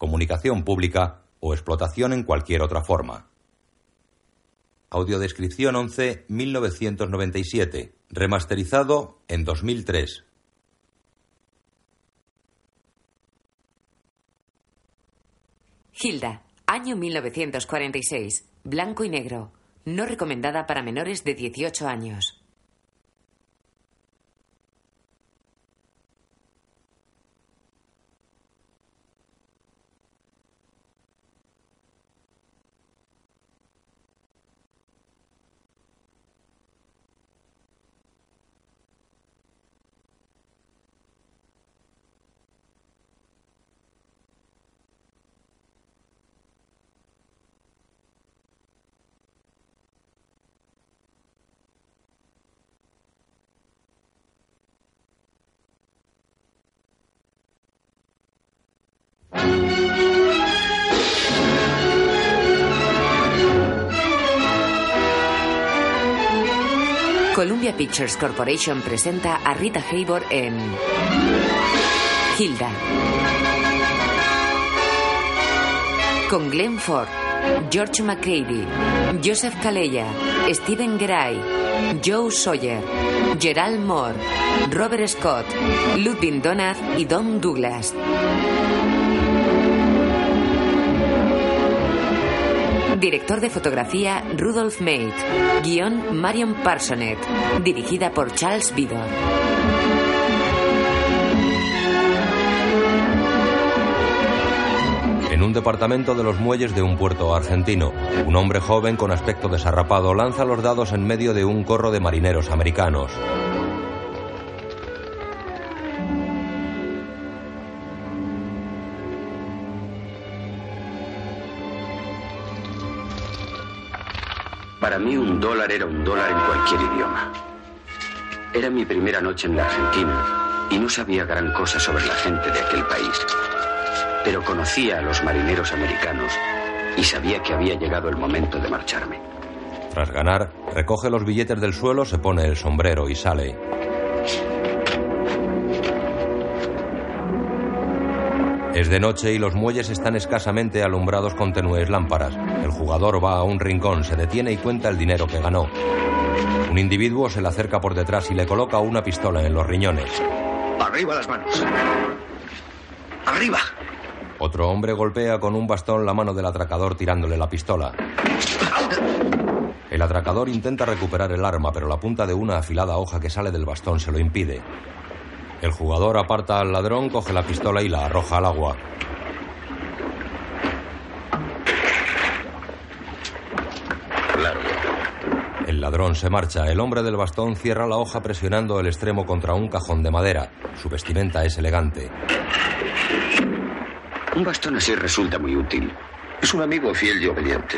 comunicación pública o explotación en cualquier otra forma. Audiodescripción 11 1997, remasterizado en 2003. Hilda, año 1946, blanco y negro, no recomendada para menores de 18 años. Pictures Corporation presenta a Rita Hayworth en Hilda. Con Glenn Ford, George McCready, Joseph Calleya, Stephen Gray, Joe Sawyer, Gerald Moore, Robert Scott, Ludwig Donath y Don Douglas. Director de fotografía Rudolf Mate. Guión Marion Parsonet. Dirigida por Charles Vidor. En un departamento de los muelles de un puerto argentino, un hombre joven con aspecto desarrapado lanza los dados en medio de un corro de marineros americanos. Para mí un dólar era un dólar en cualquier idioma. Era mi primera noche en la Argentina y no sabía gran cosa sobre la gente de aquel país. Pero conocía a los marineros americanos y sabía que había llegado el momento de marcharme. Tras ganar, recoge los billetes del suelo, se pone el sombrero y sale. Es de noche y los muelles están escasamente alumbrados con tenues lámparas. El jugador va a un rincón, se detiene y cuenta el dinero que ganó. Un individuo se le acerca por detrás y le coloca una pistola en los riñones. Arriba las manos. Arriba. Otro hombre golpea con un bastón la mano del atracador tirándole la pistola. El atracador intenta recuperar el arma, pero la punta de una afilada hoja que sale del bastón se lo impide. El jugador aparta al ladrón, coge la pistola y la arroja al agua. Claro. El ladrón se marcha. El hombre del bastón cierra la hoja presionando el extremo contra un cajón de madera. Su vestimenta es elegante. Un bastón así resulta muy útil. Es un amigo fiel y obediente.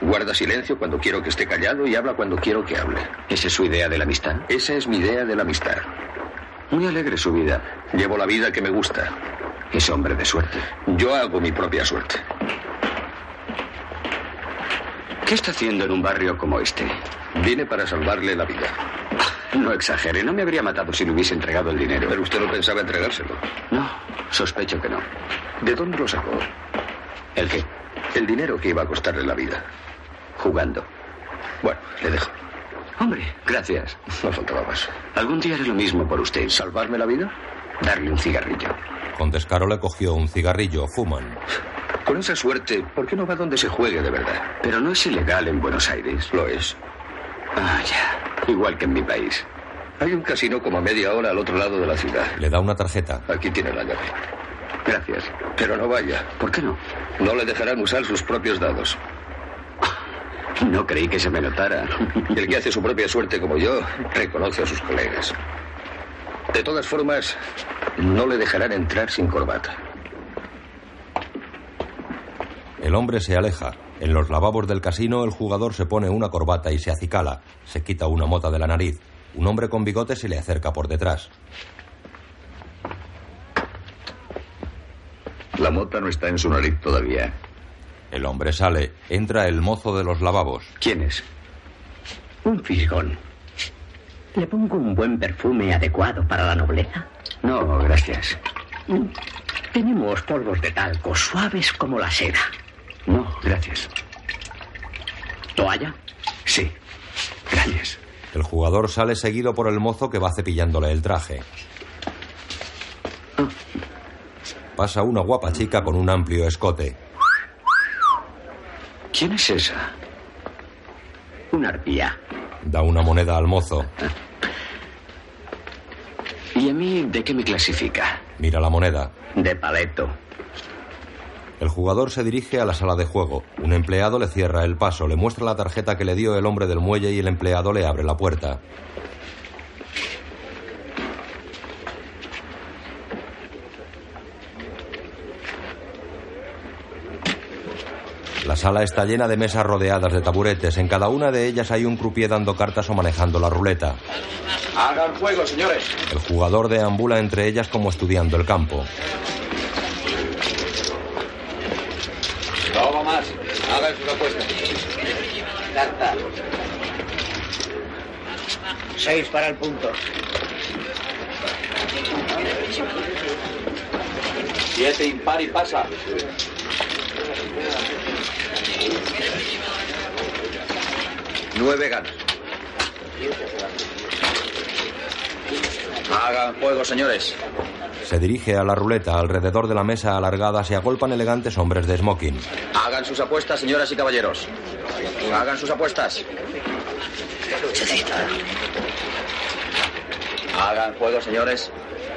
Guarda silencio cuando quiero que esté callado y habla cuando quiero que hable. ¿Esa es su idea de la amistad? Esa es mi idea de la amistad. Muy alegre su vida. Llevo la vida que me gusta. Es hombre de suerte. Yo hago mi propia suerte. ¿Qué está haciendo en un barrio como este? Vine para salvarle la vida. No exagere, no me habría matado si le hubiese entregado el dinero. Pero usted no pensaba entregárselo. No, sospecho que no. ¿De dónde lo sacó? ¿El qué? El dinero que iba a costarle la vida. Jugando. Bueno, le dejo. Hombre, gracias. No faltaba más. Algún día haré lo mismo por usted. ¿Salvarme la vida? Darle un cigarrillo. Con descaro le cogió un cigarrillo. Fuman. Con esa suerte, ¿por qué no va donde se juegue de verdad? Pero no es ilegal en Buenos Aires. Lo es. Ah, ya. Igual que en mi país. Hay un casino como a media hora al otro lado de la ciudad. Le da una tarjeta. Aquí tiene la llave. Gracias. Pero no vaya. ¿Por qué no? No le dejarán usar sus propios dados. No creí que se me notara. El que hace su propia suerte como yo reconoce a sus colegas. De todas formas, no le dejarán entrar sin corbata. El hombre se aleja. En los lavabos del casino el jugador se pone una corbata y se acicala. Se quita una mota de la nariz. Un hombre con bigote se le acerca por detrás. La mota no está en su nariz todavía. El hombre sale. Entra el mozo de los lavabos. ¿Quién es? Un fisgón. ¿Le pongo un buen perfume adecuado para la nobleza? No, gracias. Mm. Tenemos polvos de talco suaves como la seda. No, gracias. ¿Toalla? Sí, gracias. El jugador sale seguido por el mozo que va cepillándole el traje. Pasa una guapa chica con un amplio escote. ¿Quién es esa? Una arpía. Da una moneda al mozo. ¿Y a mí de qué me clasifica? Mira la moneda. De paleto. El jugador se dirige a la sala de juego. Un empleado le cierra el paso, le muestra la tarjeta que le dio el hombre del muelle y el empleado le abre la puerta. La sala está llena de mesas rodeadas de taburetes. En cada una de ellas hay un croupier dando cartas o manejando la ruleta. Hagan juego, señores. El jugador deambula entre ellas como estudiando el campo. No más. Hagan sus apuestas. Carta. Seis para el punto. Siete impar y pasa. Nueve gana. Hagan juego, señores. Se dirige a la ruleta. Alrededor de la mesa alargada se agolpan elegantes hombres de smoking. Hagan sus apuestas, señoras y caballeros. Hagan sus apuestas. Hagan juego, señores.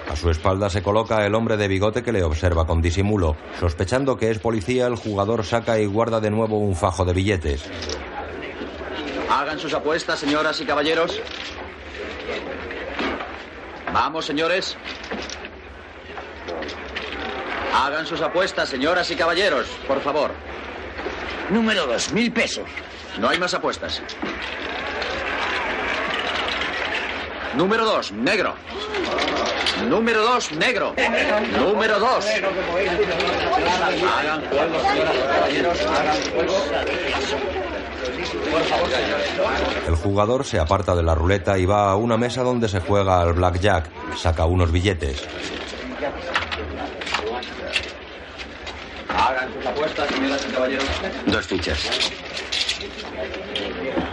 A su espalda se coloca el hombre de bigote que le observa con disimulo. Sospechando que es policía, el jugador saca y guarda de nuevo un fajo de billetes. Hagan sus apuestas, señoras y caballeros. Vamos, señores. Hagan sus apuestas, señoras y caballeros, por favor. Número dos, mil pesos. No hay más apuestas. Número dos, negro. Número dos, negro. Número dos. Hagan juego, señoras y caballeros. Hagan juego. Por favor, señores. El jugador se aparta de la ruleta y va a una mesa donde se juega al blackjack. Saca unos billetes. Hagan sus apuestas, señoras y caballeros. Dos fichas.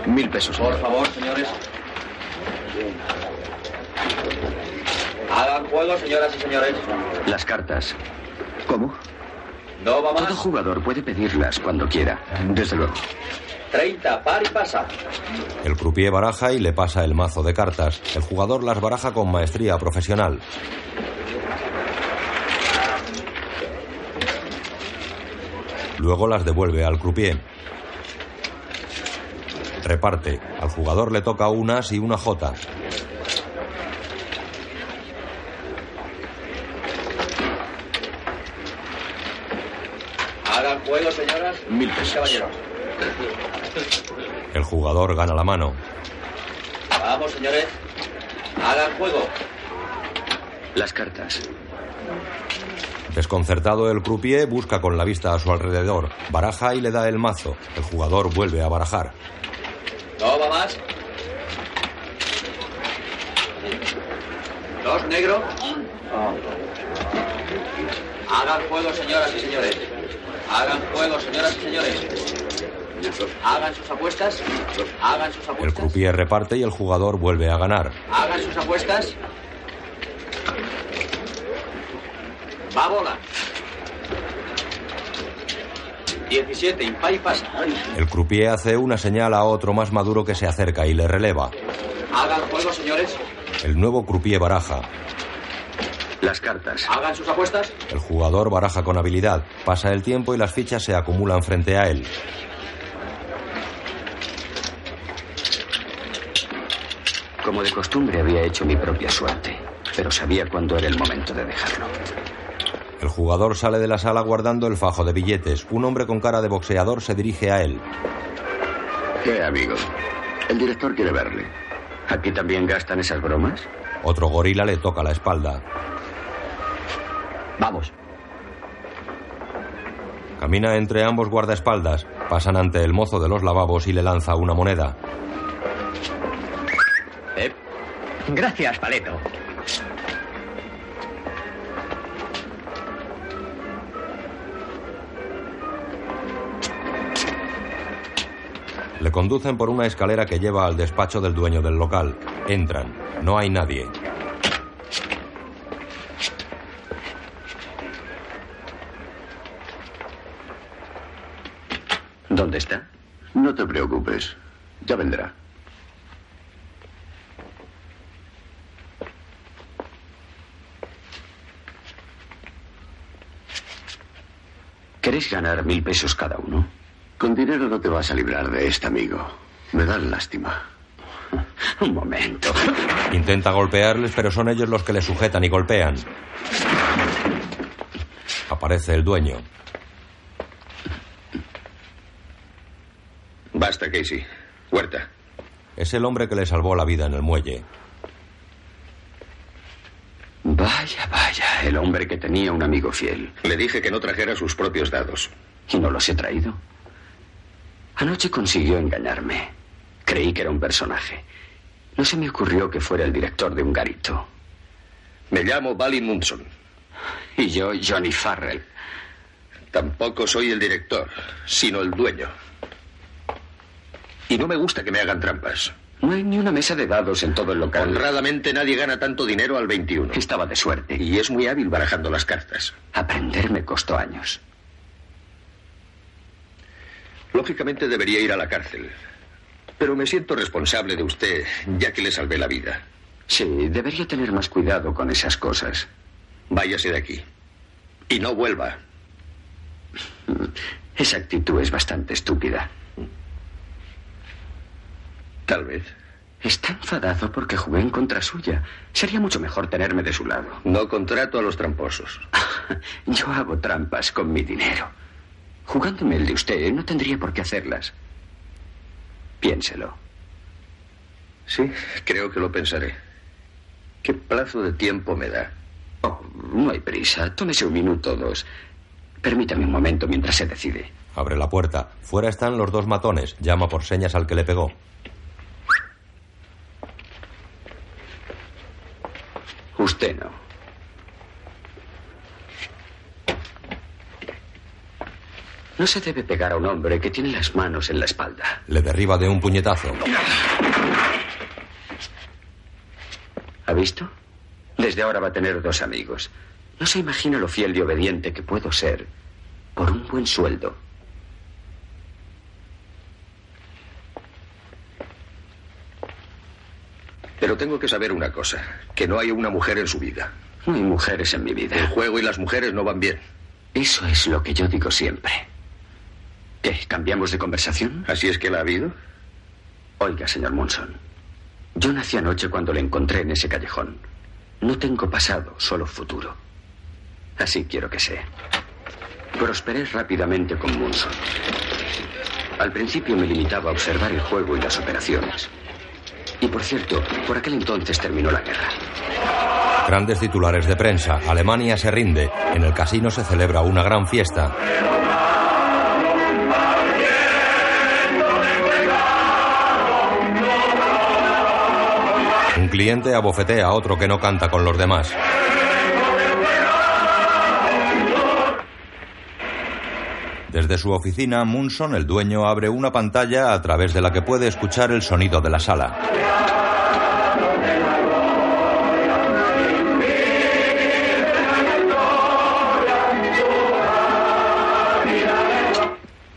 Mil pesos. Por favor, señores. Hagan juego, señoras y señores. Las cartas. ¿Cómo? No va Todo más. jugador puede pedirlas cuando quiera. Desde luego. 30, par y pasa. El croupier baraja y le pasa el mazo de cartas. El jugador las baraja con maestría profesional. Luego las devuelve al croupier. Reparte. Al jugador le toca un as y una jota. Hagan juego, señoras. Mil pesos. Caballeros. El jugador gana la mano. Vamos, señores. Hagan juego. Las cartas. Desconcertado, el croupier busca con la vista a su alrededor. Baraja y le da el mazo. El jugador vuelve a barajar. No va más. Dos, negro. Hagan juego, señoras y señores. Hagan juego, señoras y señores. Hagan sus apuestas. Hagan sus El croupier reparte y el jugador vuelve a ganar. Hagan sus apuestas. Va bola. 17, impar y pasa. El croupier hace una señal a otro más maduro que se acerca y le releva. Hagan juego, señores. El nuevo croupier baraja. Las cartas. Hagan sus apuestas. El jugador baraja con habilidad. Pasa el tiempo y las fichas se acumulan frente a él. Como de costumbre había hecho mi propia suerte, pero sabía cuándo era el momento de dejarlo. El jugador sale de la sala guardando el fajo de billetes. Un hombre con cara de boxeador se dirige a él. ¿Qué, amigo? El director quiere verle. ¿Aquí también gastan esas bromas? Otro gorila le toca la espalda. Vamos. Camina entre ambos guardaespaldas. Pasan ante el mozo de los lavabos y le lanza una moneda. Gracias, Paleto. Le conducen por una escalera que lleva al despacho del dueño del local. Entran. No hay nadie. ¿Dónde está? No te preocupes. Ya vendrá. ¿Queréis ganar mil pesos cada uno? Con dinero no te vas a librar de esta, amigo. Me dan lástima. Un momento. Intenta golpearles, pero son ellos los que le sujetan y golpean. Aparece el dueño. Basta, Casey. Huerta. Es el hombre que le salvó la vida en el muelle. Vaya, vaya, el hombre que tenía un amigo fiel. Le dije que no trajera sus propios dados. ¿Y no los he traído? Anoche consiguió engañarme. Creí que era un personaje. No se me ocurrió que fuera el director de un garito. Me llamo Balin Munson. Y yo, Johnny Farrell. Tampoco soy el director, sino el dueño. Y no me gusta que me hagan trampas. No hay ni una mesa de dados en todo el local. Honradamente nadie gana tanto dinero al 21. Estaba de suerte. Y es muy hábil barajando las cartas. Aprender me costó años. Lógicamente debería ir a la cárcel. Pero me siento responsable de usted, ya que le salvé la vida. Sí, debería tener más cuidado con esas cosas. Váyase de aquí. Y no vuelva. Esa actitud es bastante estúpida. Tal vez. Está enfadado porque jugué en contra suya. Sería mucho mejor tenerme de su lado. No contrato a los tramposos. Yo hago trampas con mi dinero. Jugándome el de usted, no tendría por qué hacerlas. Piénselo. Sí, creo que lo pensaré. ¿Qué plazo de tiempo me da? Oh, no hay prisa. Tómese un minuto o dos. Permítame un momento mientras se decide. Abre la puerta. Fuera están los dos matones. Llama por señas al que le pegó. Usted no. No se debe pegar a un hombre que tiene las manos en la espalda. Le derriba de un puñetazo. ¿Ha visto? Desde ahora va a tener dos amigos. No se imagina lo fiel y obediente que puedo ser por un buen sueldo. Pero tengo que saber una cosa, que no hay una mujer en su vida. No hay mujeres en mi El vida. juego y las mujeres no van bien. Eso es lo que yo digo siempre. ¿Qué? ¿Cambiamos de conversación? ¿Así es que la ha habido? Oiga, señor Munson. Yo nací anoche cuando le encontré en ese callejón. No tengo pasado, solo futuro. Así quiero que sea. Prosperé rápidamente con Munson. Al principio me limitaba a observar el juego y las operaciones. Y por cierto, por aquel entonces terminó la guerra. Grandes titulares de prensa. Alemania se rinde. En el casino se celebra una gran fiesta. Cliente abofetea a otro que no canta con los demás. Desde su oficina, Munson, el dueño, abre una pantalla a través de la que puede escuchar el sonido de la sala.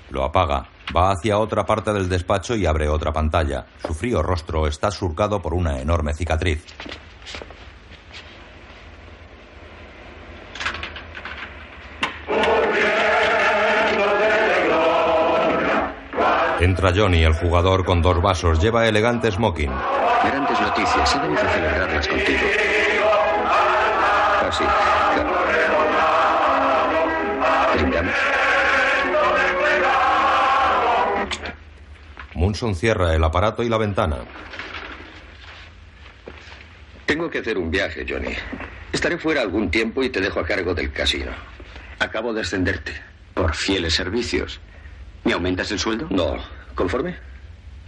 Lo apaga. Va hacia otra parte del despacho y abre otra pantalla. Su frío rostro está surcado por una enorme cicatriz. Entra Johnny, el jugador, con dos vasos. Lleva elegante smoking. Grandes noticias. He venido a celebrarlas contigo. Así. claro. Munson cierra el aparato y la ventana. Tengo que hacer un viaje, Johnny. Estaré fuera algún tiempo y te dejo a cargo del casino. Acabo de ascenderte. Por fieles servicios. ¿Me aumentas el sueldo? No. ¿Conforme?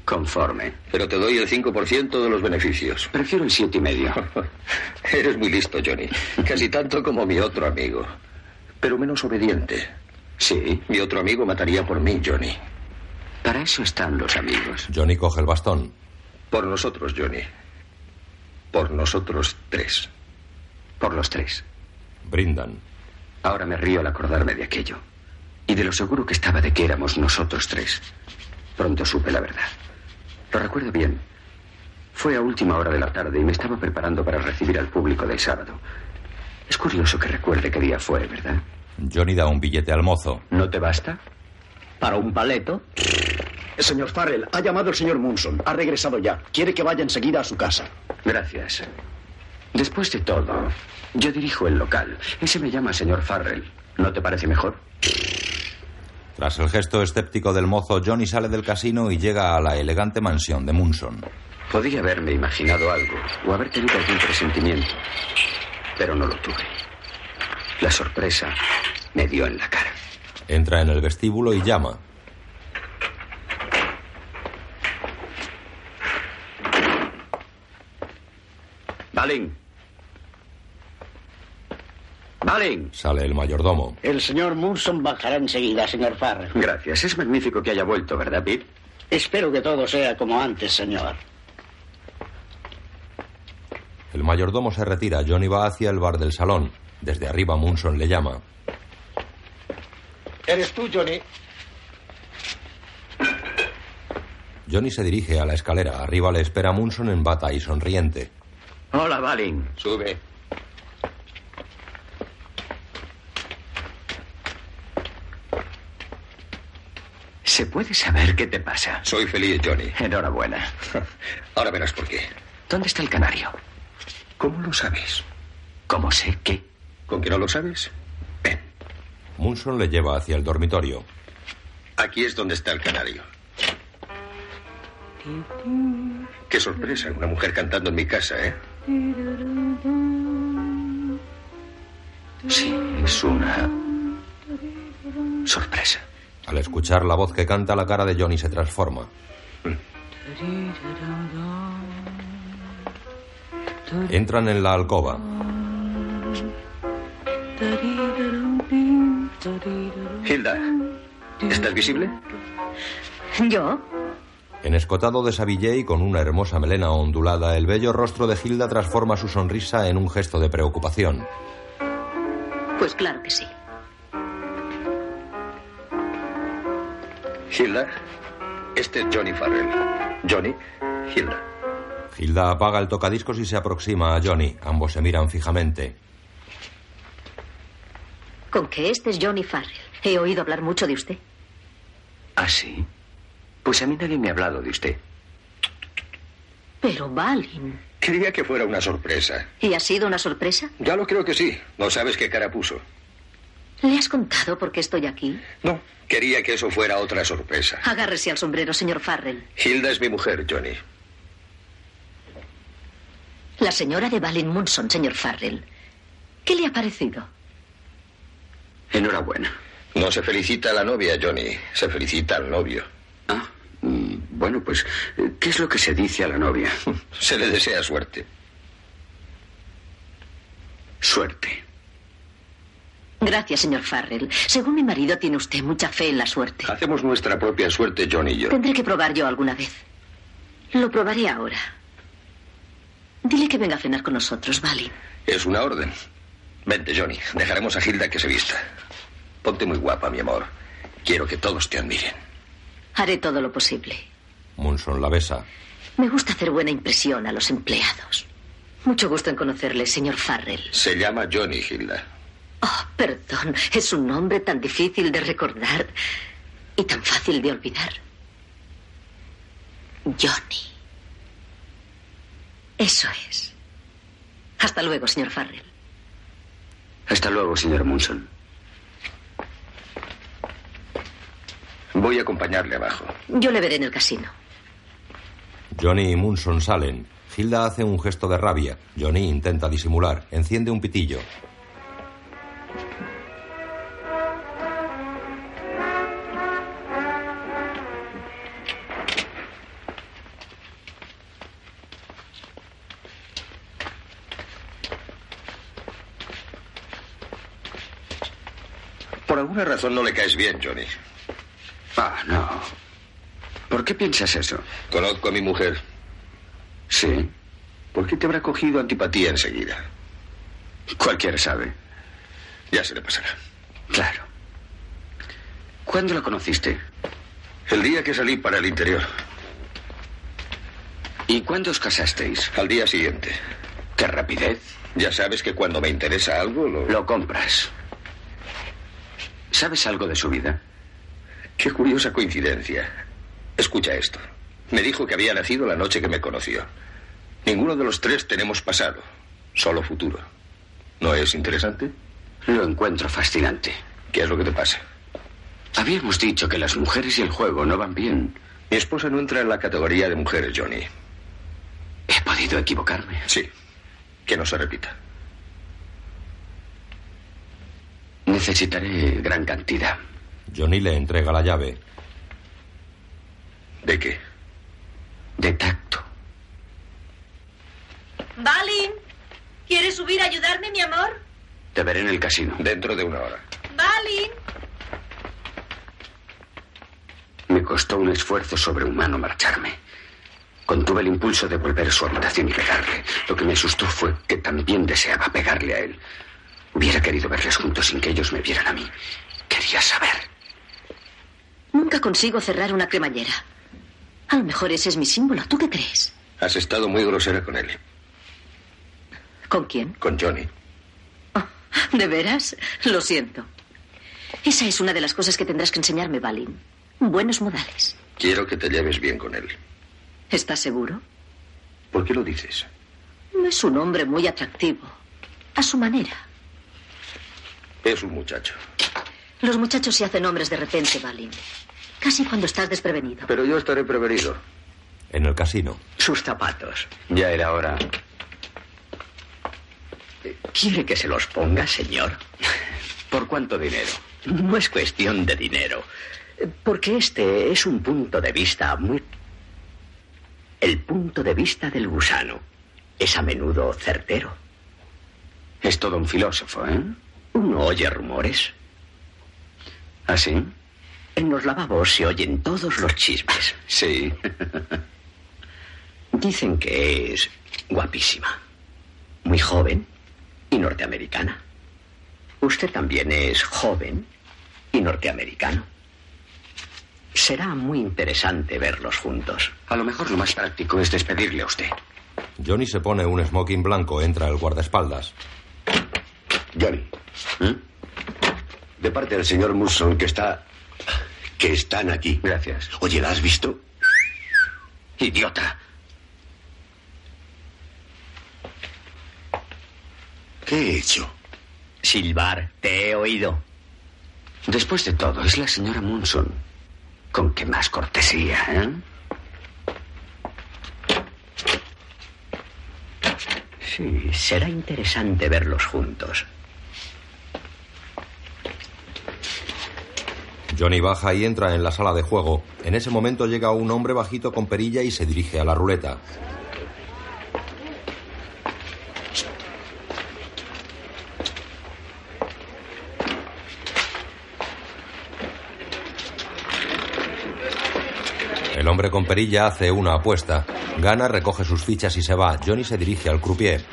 Conforme. Pero te doy el 5% de los beneficios. Prefiero el siete y medio. Eres muy listo, Johnny. Casi tanto como mi otro amigo. Pero menos obediente. Sí. Mi otro amigo mataría por mí, Johnny. Para eso están los amigos. Johnny coge el bastón. Por nosotros, Johnny. Por nosotros tres. Por los tres. Brindan. Ahora me río al acordarme de aquello. Y de lo seguro que estaba de que éramos nosotros tres. Pronto supe la verdad. Lo recuerdo bien. Fue a última hora de la tarde y me estaba preparando para recibir al público del sábado. Es curioso que recuerde qué día fue, ¿verdad? Johnny da un billete al mozo. ¿No te basta? ¿Para un paleto? Señor Farrell, ha llamado el señor Munson. Ha regresado ya. Quiere que vaya enseguida a su casa. Gracias. Después de todo, yo dirijo el local. Ese me llama señor Farrell. ¿No te parece mejor? Tras el gesto escéptico del mozo, Johnny sale del casino y llega a la elegante mansión de Munson. Podía haberme imaginado algo o haber tenido algún presentimiento, pero no lo tuve. La sorpresa me dio en la cara. Entra en el vestíbulo y llama. Balin. Balin. Sale el mayordomo. El señor Munson bajará enseguida, señor Farrell. Gracias. Es magnífico que haya vuelto, ¿verdad, Pete? Espero que todo sea como antes, señor. El mayordomo se retira. Johnny va hacia el bar del salón. Desde arriba Munson le llama. ¿Eres tú, Johnny? Johnny se dirige a la escalera. Arriba le espera Munson en bata y sonriente. Hola, Balin. Sube. ¿Se puede saber qué te pasa? Soy feliz, Johnny. Enhorabuena. Ahora verás por qué. ¿Dónde está el canario? ¿Cómo lo sabes? ¿Cómo sé qué? ¿Con que no lo sabes? Munson le lleva hacia el dormitorio. Aquí es donde está el canario. Qué sorpresa, una mujer cantando en mi casa, ¿eh? Sí, es una sorpresa. Al escuchar la voz que canta, la cara de Johnny se transforma. Entran en la alcoba. Hilda, ¿estás visible? ¿Yo? En escotado de Savillé y con una hermosa melena ondulada, el bello rostro de Hilda transforma su sonrisa en un gesto de preocupación. Pues claro que sí. Hilda, este es Johnny Farrell. Johnny, Hilda. Hilda apaga el tocadiscos y se aproxima a Johnny. Ambos se miran fijamente. Con que este es Johnny Farrell. He oído hablar mucho de usted. ¿Ah, sí? Pues a mí nadie me ha hablado de usted. Pero Balin. Quería que fuera una sorpresa. ¿Y ha sido una sorpresa? Ya lo creo que sí. No sabes qué cara puso. ¿Le has contado por qué estoy aquí? No, quería que eso fuera otra sorpresa. Agárrese al sombrero, señor Farrell. Hilda es mi mujer, Johnny. La señora de Balin Munson, señor Farrell. ¿Qué le ha parecido? Enhorabuena. No se felicita a la novia, Johnny. Se felicita al novio. Ah, mm, bueno, pues, ¿qué es lo que se dice a la novia? Se le desea suerte. Suerte. Gracias, señor Farrell. Según mi marido, tiene usted mucha fe en la suerte. Hacemos nuestra propia suerte, Johnny y yo. Tendré que probar yo alguna vez. Lo probaré ahora. Dile que venga a cenar con nosotros, Balin. Es una orden. Vente, Johnny. Dejaremos a Hilda que se vista. Ponte muy guapa, mi amor. Quiero que todos te admiren. Haré todo lo posible. Munson la besa. Me gusta hacer buena impresión a los empleados. Mucho gusto en conocerle, señor Farrell. Se llama Johnny, Hilda. Oh, perdón. Es un nombre tan difícil de recordar y tan fácil de olvidar. Johnny. Eso es. Hasta luego, señor Farrell. Hasta luego, señor Munson. Voy a acompañarle abajo. Yo le veré en el casino. Johnny y Munson salen. Hilda hace un gesto de rabia. Johnny intenta disimular. Enciende un pitillo. Razón no le caes bien, Johnny. Ah, no. ¿Por qué piensas eso? Conozco a mi mujer. Sí. ¿Por qué te habrá cogido antipatía enseguida? Cualquiera sabe. Ya se le pasará. Claro. ¿Cuándo la conociste? El día que salí para el interior. ¿Y cuándo os casasteis? Al día siguiente. ¡Qué rapidez! Ya sabes que cuando me interesa algo, lo... Lo compras. ¿Sabes algo de su vida? Qué curiosa coincidencia. Escucha esto. Me dijo que había nacido la noche que me conoció. Ninguno de los tres tenemos pasado, solo futuro. ¿No es interesante? Lo encuentro fascinante. ¿Qué es lo que te pasa? Habíamos dicho que las mujeres y el juego no van bien. Mi esposa no entra en la categoría de mujeres, Johnny. ¿He podido equivocarme? Sí. Que no se repita. Necesitaré gran cantidad. Johnny le entrega la llave. ¿De qué? De tacto. Balin, ¿quieres subir a ayudarme, mi amor? Te veré en el casino. Dentro de una hora. Balin. Me costó un esfuerzo sobrehumano marcharme. Contuve el impulso de volver a su habitación y pegarle. Lo que me asustó fue que también deseaba pegarle a él. Hubiera querido verles juntos sin que ellos me vieran a mí. Quería saber. Nunca consigo cerrar una cremallera. A lo mejor ese es mi símbolo. ¿Tú qué crees? Has estado muy grosera con él. ¿Con quién? Con Johnny. ¿De veras? Lo siento. Esa es una de las cosas que tendrás que enseñarme, Balin. Buenos modales. Quiero que te lleves bien con él. ¿Estás seguro? ¿Por qué lo dices? Es un hombre muy atractivo. A su manera. Es un muchacho. Los muchachos se hacen hombres de repente, Balin. Casi cuando estás desprevenido. Pero yo estaré prevenido. En el casino. Sus zapatos. Ya era hora. ¿Quiere que se los ponga, señor? ¿Por cuánto dinero? No es cuestión de dinero. Porque este es un punto de vista muy... El punto de vista del gusano. Es a menudo certero. Es todo un filósofo, ¿eh? Uno oye rumores. ¿Ah, sí? En los lavabos se oyen todos los chismes. Sí. Dicen que es guapísima, muy joven y norteamericana. Usted también es joven y norteamericano. Será muy interesante verlos juntos. A lo mejor lo más práctico es despedirle a usted. Johnny se pone un smoking blanco, entra el guardaespaldas. Johnny. ¿Eh? De parte del señor Musson, que está. que están aquí. Gracias. Oye, ¿la has visto? Idiota. ¿Qué he hecho? Silbar, te he oído. Después de todo, es la señora Munson. Con qué más cortesía, ¿eh? Sí, será interesante verlos juntos. Johnny baja y entra en la sala de juego. En ese momento llega un hombre bajito con perilla y se dirige a la ruleta. El hombre con perilla hace una apuesta. Gana, recoge sus fichas y se va. Johnny se dirige al croupier.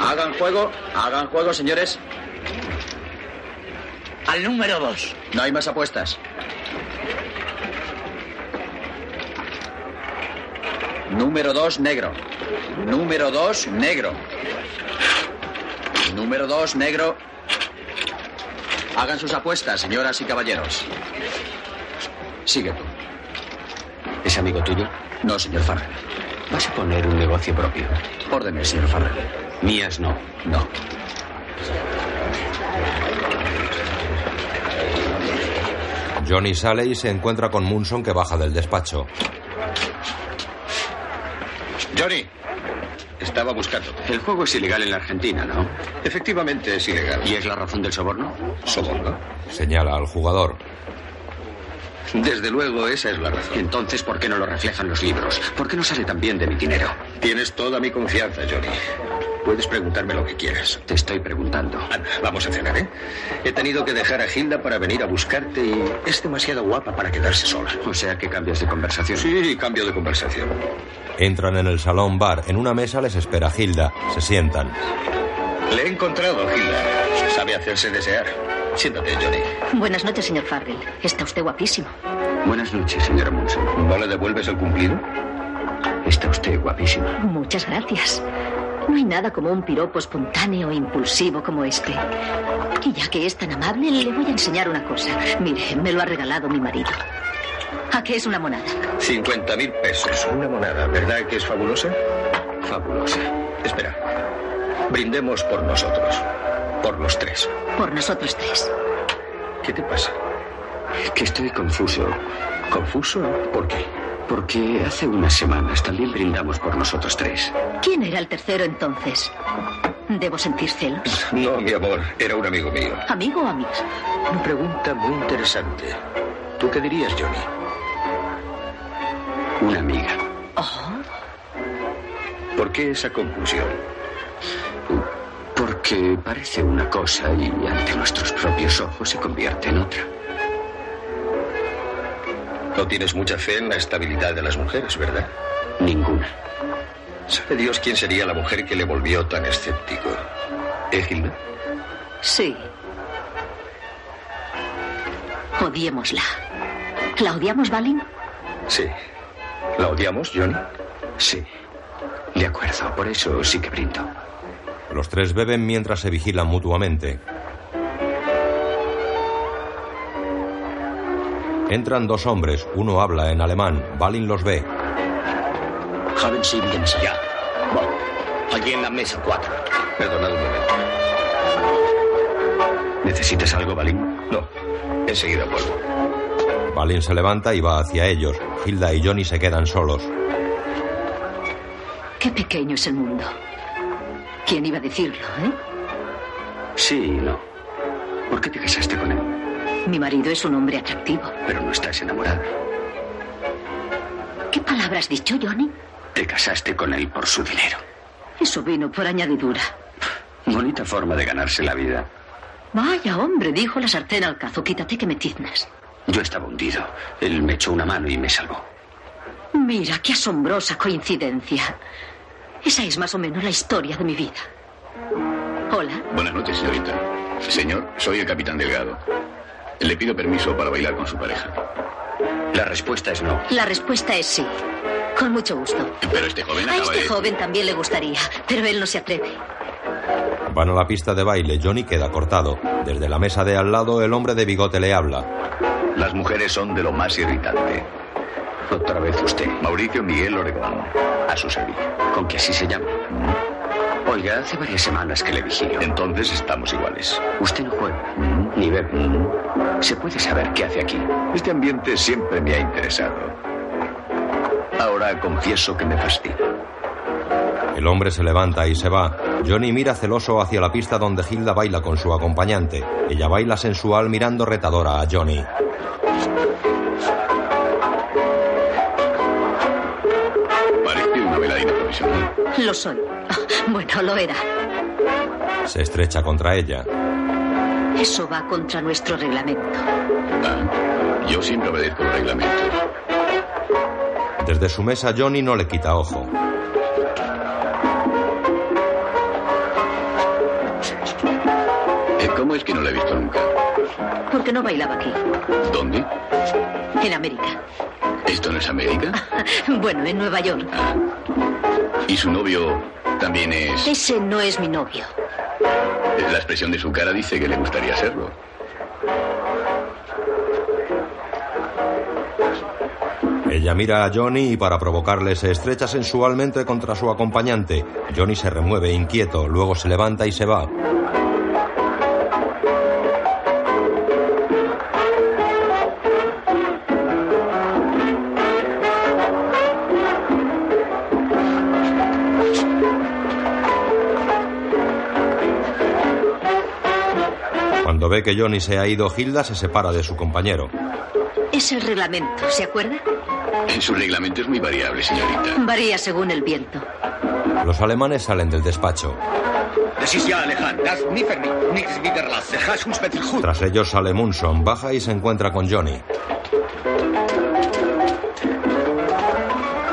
Hagan juego, hagan juego, señores. Al número dos. No hay más apuestas. Número dos, negro. Número dos, negro. Número dos, negro. Hagan sus apuestas, señoras y caballeros. Sigue tú. ¿Es amigo tuyo? No, señor Farrell. Vas a poner un negocio propio. Órdenes, señor Farrell. Mías no. No. Johnny sale y se encuentra con Munson que baja del despacho. Johnny, estaba buscando. El juego es ilegal en la Argentina, ¿no? Efectivamente es ilegal. ¿Y es la razón del soborno? ¿Soborno? Señala al jugador. Desde luego, esa es la razón. Entonces, ¿por qué no lo reflejan los libros? ¿Por qué no sale tan bien de mi dinero? Tienes toda mi confianza, Johnny. Puedes preguntarme lo que quieras. Te estoy preguntando. Anda, vamos a cenar, ¿eh? He tenido que dejar a Hilda para venir a buscarte y es demasiado guapa para quedarse sola. O sea que cambias de conversación. Sí, cambio de conversación. Entran en el salón bar. En una mesa les espera Hilda. Se sientan. Le he encontrado, Hilda. Sabe hacerse desear. Siéntate, Johnny. Buenas noches, señor Farrell. Está usted guapísimo. Buenas noches, señora Munson. ¿No le devuelves el cumplido? Está usted guapísima. Muchas gracias. No hay nada como un piropo espontáneo e impulsivo como este. Y ya que es tan amable, le voy a enseñar una cosa. Mire, me lo ha regalado mi marido. ¿A qué es una monada? 50 mil pesos. Una monada. ¿Verdad que es fabulosa? Fabulosa. Espera. Brindemos por nosotros. Por los tres. Por nosotros tres. ¿Qué te pasa? Que estoy confuso. ¿Confuso? ¿Por qué? Porque hace unas semanas también brindamos por nosotros tres. ¿Quién era el tercero entonces? ¿Debo sentir celos? No, mi amor. Era un amigo mío. ¿Amigo o amiga? Una pregunta muy interesante. ¿Tú qué dirías, Johnny? Una amiga. Oh, ¿Por qué esa confusión? Porque parece una cosa y ante nuestros propios ojos se convierte en otra. No tienes mucha fe en la estabilidad de las mujeres, ¿verdad? Ninguna. ¿Sabe Dios quién sería la mujer que le volvió tan escéptico? ¿Eh, sí. Odiémosla. ¿La odiamos, Valin? Sí. ¿La odiamos, Johnny? Sí. De acuerdo, por eso sí que brindo. Los tres beben mientras se vigilan mutuamente. Entran dos hombres. Uno habla en alemán. Balin los ve. Haben Sie ya. Bueno, allí en la mesa cuatro. Perdonad un momento. ¿Necesitas algo, Balín? No. Enseguida vuelvo. Balin se levanta y va hacia ellos. Hilda y Johnny se quedan solos. Qué pequeño es el mundo. ¿Quién iba a decirlo, eh? Sí y no. ¿Por qué te casaste con él? Mi marido es un hombre atractivo. Pero no estás enamorada. ¿Qué palabra has dicho, Johnny? Te casaste con él por su dinero. Eso vino por añadidura. Bonita forma de ganarse la vida. Vaya, hombre, dijo la sartén al cazo. Quítate que me tiznas. Yo estaba hundido. Él me echó una mano y me salvó. Mira, qué asombrosa coincidencia. Esa es más o menos la historia de mi vida. Hola. Buenas noches, señorita. Señor, soy el capitán Delgado. Le pido permiso para bailar con su pareja. La respuesta es no. La respuesta es sí. Con mucho gusto. Pero este joven A este de... joven también le gustaría, pero él no se atreve. Van a la pista de baile. Johnny queda cortado. Desde la mesa de al lado, el hombre de bigote le habla. Las mujeres son de lo más irritante. Otra vez usted. Mauricio Miguel Oregón. A su servicio. ¿Con que así se llama? Oiga, hace varias semanas que le vigilo. Entonces estamos iguales. Usted no juega, ni bebe. ¿Se puede saber qué hace aquí? Este ambiente siempre me ha interesado. Ahora confieso que me fastidia. El hombre se levanta y se va. Johnny mira celoso hacia la pista donde Hilda baila con su acompañante. Ella baila sensual mirando retadora a Johnny. Lo soy. Bueno, lo era. Se estrecha contra ella. Eso va contra nuestro reglamento. Ah, yo siempre obedezco los reglamentos. Desde su mesa Johnny no le quita ojo. Eh, ¿Cómo es que no la he visto nunca? Porque no bailaba aquí, ¿Dónde? en América. ¿Esto no es América? Bueno, en Nueva York. ¿Y su novio también es...? Ese no es mi novio. La expresión de su cara dice que le gustaría serlo. Ella mira a Johnny y para provocarle se estrecha sensualmente contra su acompañante. Johnny se remueve inquieto, luego se levanta y se va. Ve que Johnny se ha ido, Hilda se separa de su compañero. Es el reglamento, ¿se acuerda? En su reglamento es muy variable, señorita. Varía según el viento. Los alemanes salen del despacho. Tras ellos sale Munson, baja y se encuentra con Johnny.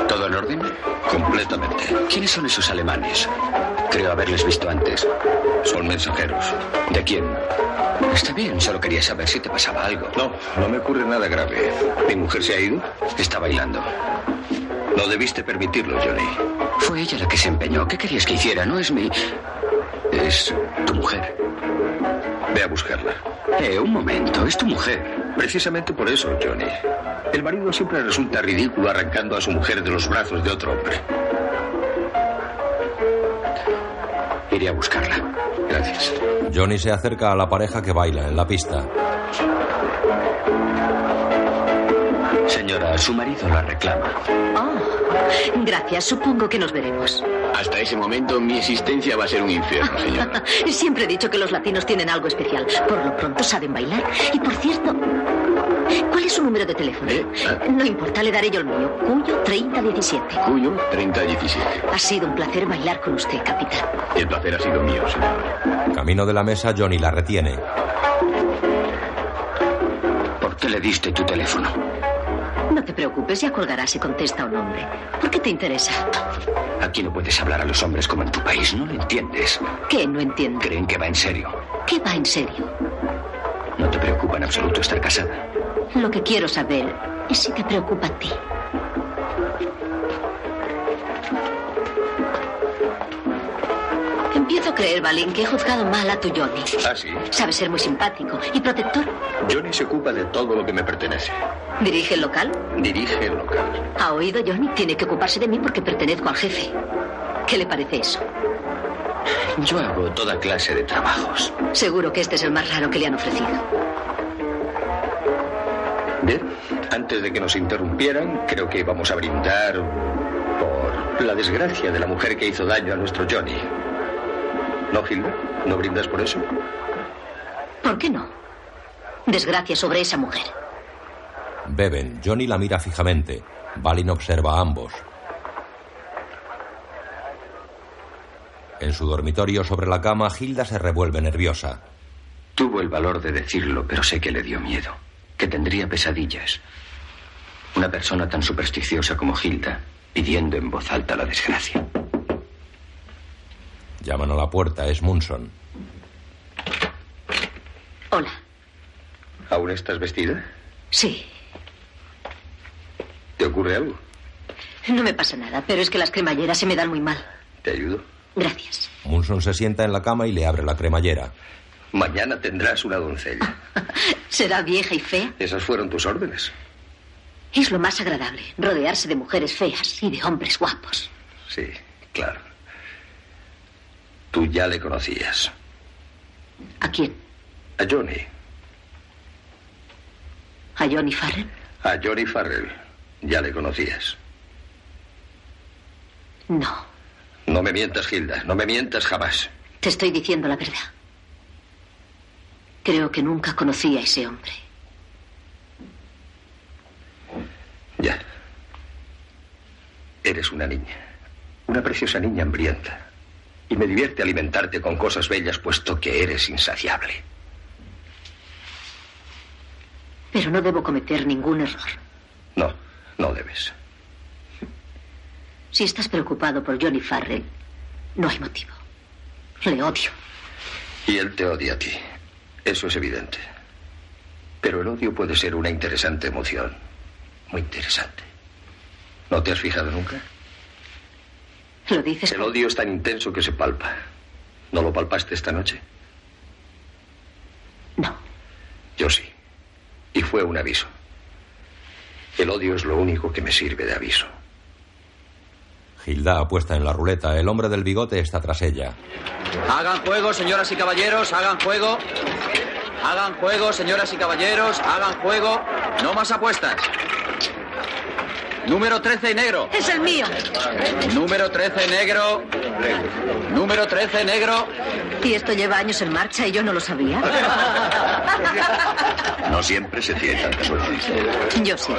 ¿Todo en orden? Completamente. ¿Quiénes son esos alemanes? Creo haberles visto antes. Son mensajeros. ¿De quién? Está bien, solo quería saber si te pasaba algo. No, no me ocurre nada grave. ¿Mi mujer se ha ido? Está bailando. No debiste permitirlo, Johnny. Fue ella la que se empeñó. ¿Qué querías que hiciera? No es mi... Es tu mujer. Ve a buscarla. Eh, un momento, es tu mujer. Precisamente por eso, Johnny. El marido siempre resulta ridículo arrancando a su mujer de los brazos de otro hombre. Iré a buscarla. Gracias. Johnny se acerca a la pareja que baila en la pista. Señora, su marido la reclama. Oh, gracias. Supongo que nos veremos. Hasta ese momento mi existencia va a ser un infierno, señora. Siempre he dicho que los latinos tienen algo especial. Por lo pronto saben bailar. Y por cierto, ¿cuál es su número de teléfono? ¿Eh? Ah. No importa, le daré yo el mío. Cuyo 3017. Cuyo 3017. Ha sido un placer bailar con usted, capitán. El placer ha sido mío, señor. Camino de la mesa, Johnny la retiene. ¿Por qué le diste tu teléfono? No te preocupes, ya colgará si contesta un hombre. ¿Por qué te interesa? Aquí no puedes hablar a los hombres como en tu país, no lo entiendes. ¿Qué no entiendo? Creen que va en serio. ¿Qué va en serio? No te preocupa en absoluto estar casada. Lo que quiero saber es si te preocupa a ti. Empiezo a creer, Balín, que he juzgado mal a tu Johnny. ¿Ah, sí? Sabe ser muy simpático y protector. Johnny se ocupa de todo lo que me pertenece. ¿Dirige el local? Dirige el local. ¿Ha oído, Johnny? Tiene que ocuparse de mí porque pertenezco al jefe. ¿Qué le parece eso? Yo hago toda clase de trabajos. Seguro que este es el más raro que le han ofrecido. Bien, antes de que nos interrumpieran, creo que vamos a brindar por la desgracia de la mujer que hizo daño a nuestro Johnny. ¿No, Hilda? ¿No brindas por eso? ¿Por qué no? Desgracia sobre esa mujer. Beben. Johnny la mira fijamente. Balin observa a ambos. En su dormitorio sobre la cama, Hilda se revuelve nerviosa. Tuvo el valor de decirlo, pero sé que le dio miedo. Que tendría pesadillas. Una persona tan supersticiosa como Hilda, pidiendo en voz alta la desgracia. Llaman a la puerta. Es Munson. Hola. ¿Aún estás vestida? Sí. ¿Te ocurre algo? No me pasa nada, pero es que las cremalleras se me dan muy mal. ¿Te ayudo? Gracias. Munson se sienta en la cama y le abre la cremallera. Mañana tendrás una doncella. ¿Será vieja y fea? Esas fueron tus órdenes. Es lo más agradable, rodearse de mujeres feas y de hombres guapos. Sí, claro. Tú ya le conocías. ¿A quién? A Johnny. ¿A Johnny Farrell? A Johnny Farrell. Ya le conocías. No, No me mientas, Hilda. No me mientas jamás. te estoy diciendo la verdad. Creo que nunca conocí a ese hombre. Ya. Eres una niña. Una preciosa niña hambrienta. Y me divierte alimentarte con cosas bellas, puesto que eres insaciable. Pero no debo cometer ningún error. No, no debes. Si estás preocupado por Johnny Farrell, no hay motivo. Le odio. Y él te odia a ti. Eso es evidente. Pero el odio puede ser una interesante emoción. Muy interesante. ¿No te has fijado nunca? ¿Lo dices? El odio es tan intenso que se palpa. ¿No lo palpaste esta noche? No. Yo sí. Y fue un aviso. El odio es lo único que me sirve de aviso. Hilda apuesta en la ruleta. El hombre del bigote está tras ella. Hagan juego, señoras y caballeros, hagan juego. Hagan juego, señoras y caballeros, hagan juego. No más apuestas. Número 13 negro. Es el mío. Número 13 negro. Número 13 negro. Y esto lleva años en marcha y yo no lo sabía. No siempre se tiene tanta suerte. Yo sí.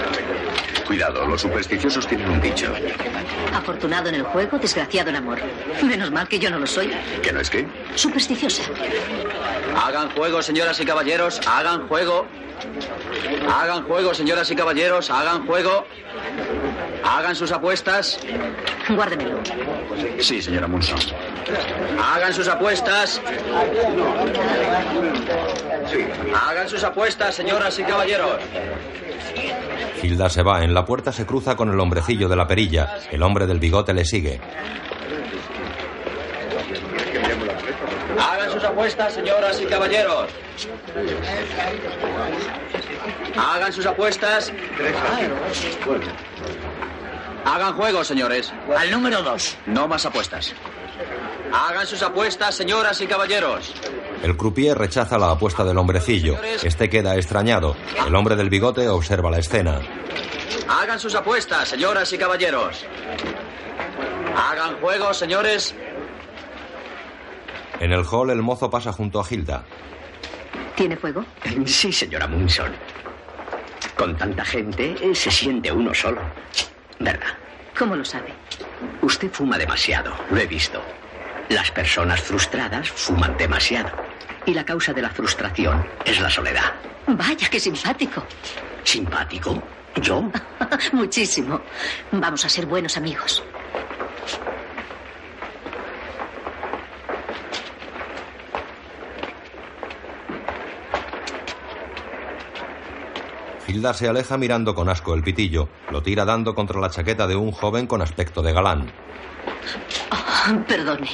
Cuidado, los supersticiosos tienen un dicho. Afortunado en el juego, desgraciado en amor. Menos mal que yo no lo soy. ¿Que no es qué? Supersticiosa. Hagan juego, señoras y caballeros. Hagan juego. Hagan juego, señoras y caballeros. Hagan juego. Hagan sus apuestas. Guárdemelo. Sí, señora Munson. Hagan sus apuestas. Hagan sus apuestas, señoras y caballeros. Hilda se va. En la puerta se cruza con el hombrecillo de la perilla. El hombre del bigote le sigue. Hagan sus apuestas, señoras y caballeros. Hagan sus apuestas. Hagan juego, señores. Al número dos. No más apuestas. Hagan sus apuestas, señoras y caballeros. El croupier rechaza la apuesta del hombrecillo. Este queda extrañado. El hombre del bigote observa la escena. Hagan sus apuestas, señoras y caballeros. Hagan juego, señores. En el hall el mozo pasa junto a Hilda. ¿Tiene fuego? Sí, señora Munson. Con tanta gente eh, se siente uno solo. ¿Verdad? ¿Cómo lo sabe? Usted fuma demasiado, lo he visto. Las personas frustradas fuman demasiado. Y la causa de la frustración es la soledad. Vaya, qué simpático. ¿Simpático? ¿Yo? Muchísimo. Vamos a ser buenos amigos. Hilda se aleja mirando con asco el pitillo. Lo tira dando contra la chaqueta de un joven con aspecto de galán. Oh, perdone.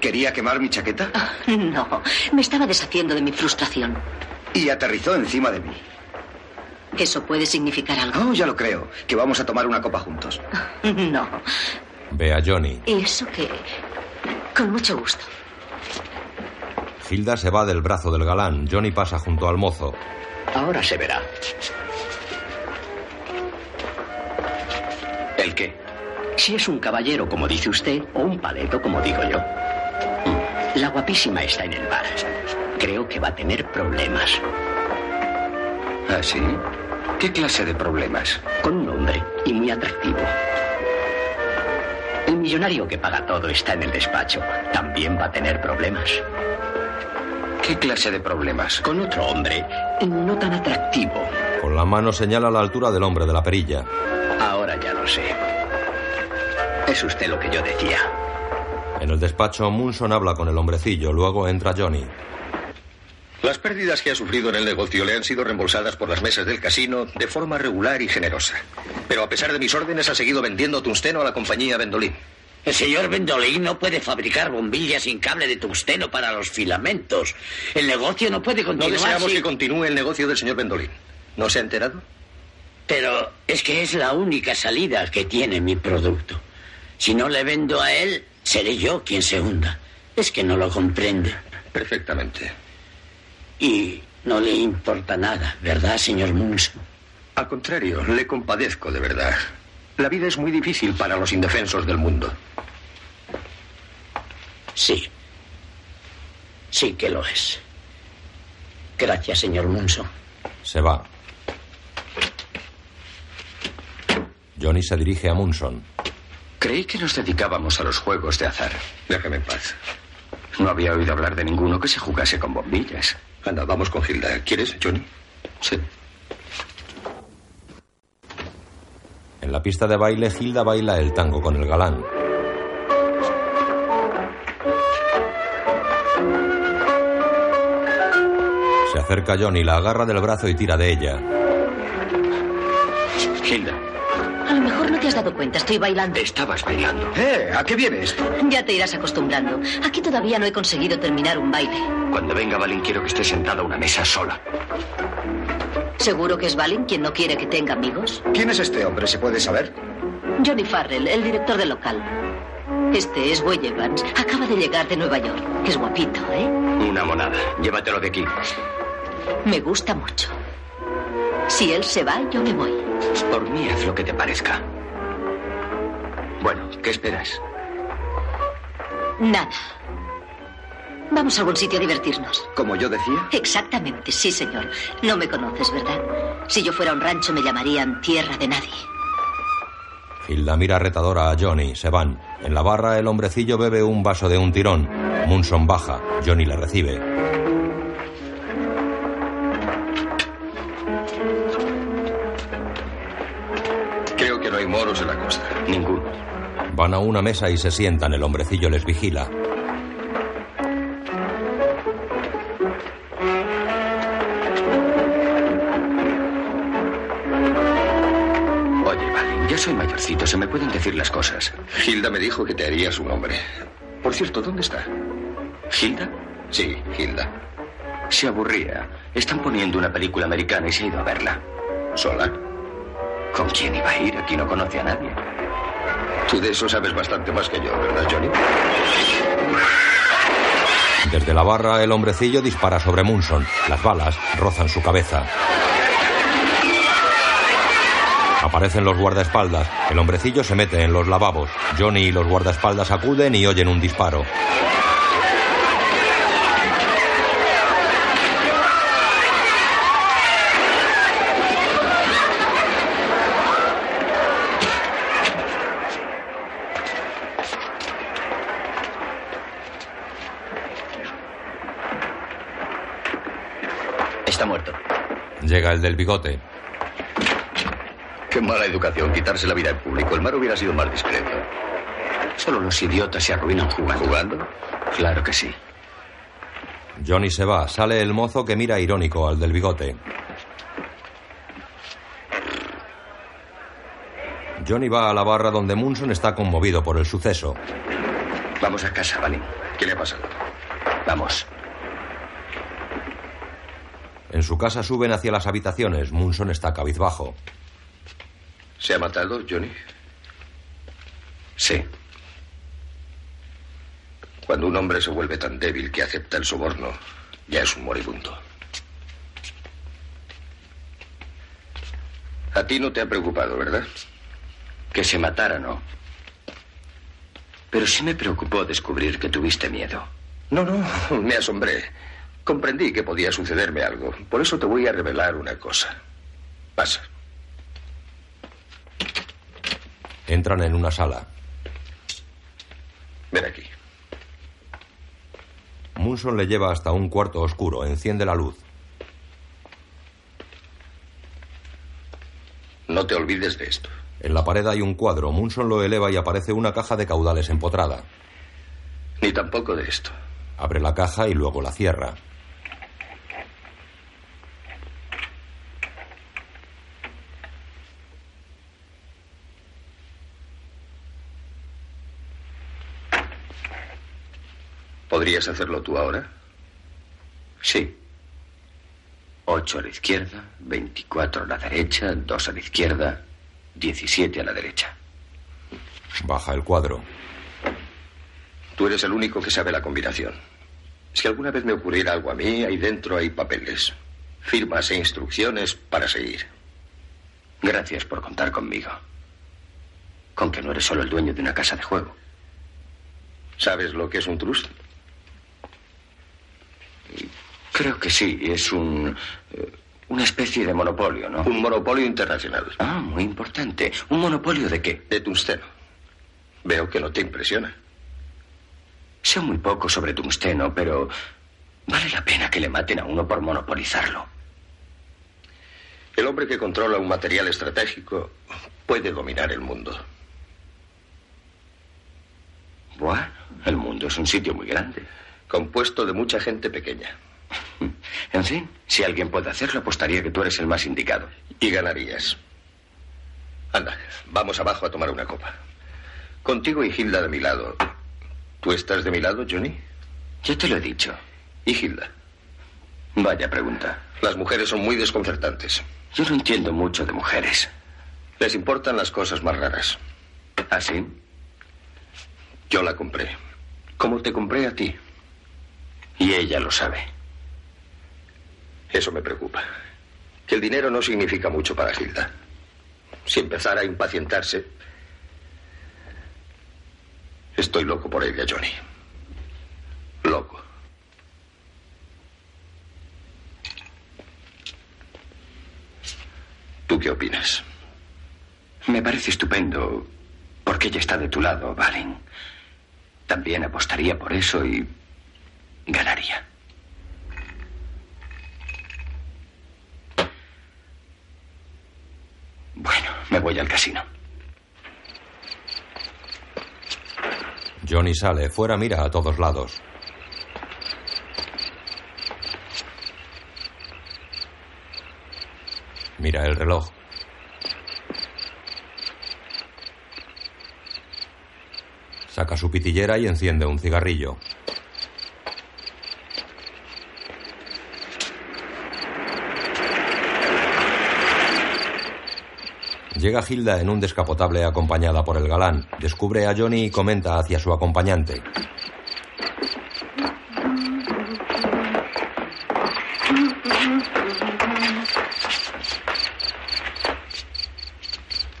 ¿Quería quemar mi chaqueta? No, me estaba deshaciendo de mi frustración. Y aterrizó encima de mí. ¿Eso puede significar algo? Oh, ya lo creo. Que vamos a tomar una copa juntos. No. Ve a Johnny. ¿Y eso qué? Con mucho gusto. Hilda se va del brazo del galán. Johnny pasa junto al mozo. Ahora se verá. ¿El qué? Si es un caballero, como dice usted, o un paleto, como digo yo. La guapísima está en el bar. Creo que va a tener problemas. ¿Ah, sí? ¿Qué clase de problemas? Con un hombre y muy atractivo. El millonario que paga todo está en el despacho. También va a tener problemas. ¿Qué clase de problemas? Con otro hombre no tan atractivo. Con la mano señala la altura del hombre de la perilla. Ahora ya lo sé. Es usted lo que yo decía. En el despacho, Munson habla con el hombrecillo. Luego entra Johnny. Las pérdidas que ha sufrido en el negocio le han sido reembolsadas por las mesas del casino de forma regular y generosa. Pero a pesar de mis órdenes ha seguido vendiendo tungsteno a la compañía Vendolín. El señor Vendolín no puede fabricar bombillas sin cable de tungsteno para los filamentos. El negocio no puede No continuar. deseamos sin- que continúe el negocio del señor Vendolín. ¿No se ha enterado? Pero es que es la única salida que tiene mi producto. Si no le vendo a él, seré yo quien se hunda. Es que no lo comprende. Perfectamente. Y no le importa nada, ¿verdad, señor Munson? Al contrario, le compadezco de verdad. La vida es muy difícil para los indefensos del mundo. Sí. Sí que lo es. Gracias, señor Munson. Se va. Johnny se dirige a Munson. Creí que nos dedicábamos a los juegos de azar. Déjame en paz. No había oído hablar de ninguno que se jugase con bombillas. Anda, vamos con Hilda. ¿Quieres, Johnny? Sí. En la pista de baile, Hilda baila el tango con el galán. Se acerca Johnny, la agarra del brazo y tira de ella. Hilda, A lo mejor no te has dado cuenta, estoy bailando. estabas bailando. ¿Eh? ¿A qué viene esto? Ya te irás acostumbrando. Aquí todavía no he conseguido terminar un baile. Cuando venga Valin quiero que esté sentada a una mesa sola. ¿Seguro que es Valin quien no quiere que tenga amigos? ¿Quién es este hombre? ¿Se puede saber? Johnny Farrell, el director del local. Este es Boy Evans. Acaba de llegar de Nueva York. Es guapito, ¿eh? Una monada. Llévatelo de aquí. Me gusta mucho. Si él se va, yo me voy. Por mí haz lo que te parezca. Bueno, ¿qué esperas? Nada. Vamos a algún sitio a divertirnos. Como yo decía. Exactamente, sí, señor. No me conoces, ¿verdad? Si yo fuera un rancho me llamarían tierra de nadie. Hilda mira retadora a Johnny. Se van. En la barra el hombrecillo bebe un vaso de un tirón. Munson baja. Johnny le recibe. Creo que no hay moros en la costa. Ninguno. Van a una mesa y se sientan. El hombrecillo les vigila. Ya soy mayorcito, se me pueden decir las cosas. Hilda me dijo que te harías un hombre. Por cierto, ¿dónde está? ¿Hilda? Sí, Hilda. Se aburría. Están poniendo una película americana y se ha ido a verla. ¿Sola? ¿Con quién iba a ir? Aquí no conoce a nadie. Tú de eso sabes bastante más que yo, ¿verdad, Johnny? Desde la barra el hombrecillo dispara sobre Munson. Las balas rozan su cabeza. Aparecen los guardaespaldas. El hombrecillo se mete en los lavabos. Johnny y los guardaespaldas acuden y oyen un disparo. Está muerto. Llega el del bigote. Qué mala educación quitarse la vida en público. El mar hubiera sido más discreto. Solo los idiotas se arruinan jugando. ¿Jugando? Claro que sí. Johnny se va. Sale el mozo que mira irónico al del bigote. Johnny va a la barra donde Munson está conmovido por el suceso. Vamos a casa, Valen. ¿Qué le ha pasado? Vamos. En su casa suben hacia las habitaciones. Munson está cabizbajo. ¿Se ha matado, Johnny? Sí. Cuando un hombre se vuelve tan débil que acepta el soborno, ya es un moribundo. A ti no te ha preocupado, ¿verdad? Que se matara, no. Pero sí me preocupó descubrir que tuviste miedo. No, no, me asombré. Comprendí que podía sucederme algo. Por eso te voy a revelar una cosa. Pasa. Entran en una sala. Ven aquí. Munson le lleva hasta un cuarto oscuro. Enciende la luz. No te olvides de esto. En la pared hay un cuadro. Munson lo eleva y aparece una caja de caudales empotrada. Ni tampoco de esto. Abre la caja y luego la cierra. ¿Podrías hacerlo tú ahora? Sí. Ocho a la izquierda, 24 a la derecha, dos a la izquierda, 17 a la derecha. Baja el cuadro. Tú eres el único que sabe la combinación. Si alguna vez me ocurriera algo a mí, ahí dentro hay papeles, firmas e instrucciones para seguir. Gracias por contar conmigo. Con que no eres solo el dueño de una casa de juego. ¿Sabes lo que es un trust? Creo que sí, es un. eh, una especie de monopolio, ¿no? Un monopolio internacional. Ah, muy importante. ¿Un monopolio de qué? De tungsteno. Veo que no te impresiona. Sé muy poco sobre tungsteno, pero vale la pena que le maten a uno por monopolizarlo. El hombre que controla un material estratégico puede dominar el mundo. Bueno, el mundo es un sitio muy grande. Compuesto de mucha gente pequeña. En fin, si alguien puede hacerlo, apostaría que tú eres el más indicado. Y ganarías. Anda, vamos abajo a tomar una copa. Contigo y Hilda de mi lado. ¿Tú estás de mi lado, Johnny? Ya te lo he dicho. ¿Y Hilda? Vaya pregunta. Las mujeres son muy desconcertantes. Yo no entiendo mucho de mujeres. Les importan las cosas más raras. ¿Ah, sí? Yo la compré. Como te compré a ti. Y ella lo sabe. Eso me preocupa. que el dinero no significa mucho para Hilda. Si empezara a impacientarse, estoy loco por ella, Johnny. Loco. ¿Tú qué opinas? Me parece estupendo, porque ella está de tu lado, Valen. También apostaría por eso y ganaría. Bueno, me voy al casino. Johnny sale, fuera mira a todos lados. Mira el reloj. Saca su pitillera y enciende un cigarrillo. Llega Hilda en un descapotable acompañada por el galán. Descubre a Johnny y comenta hacia su acompañante.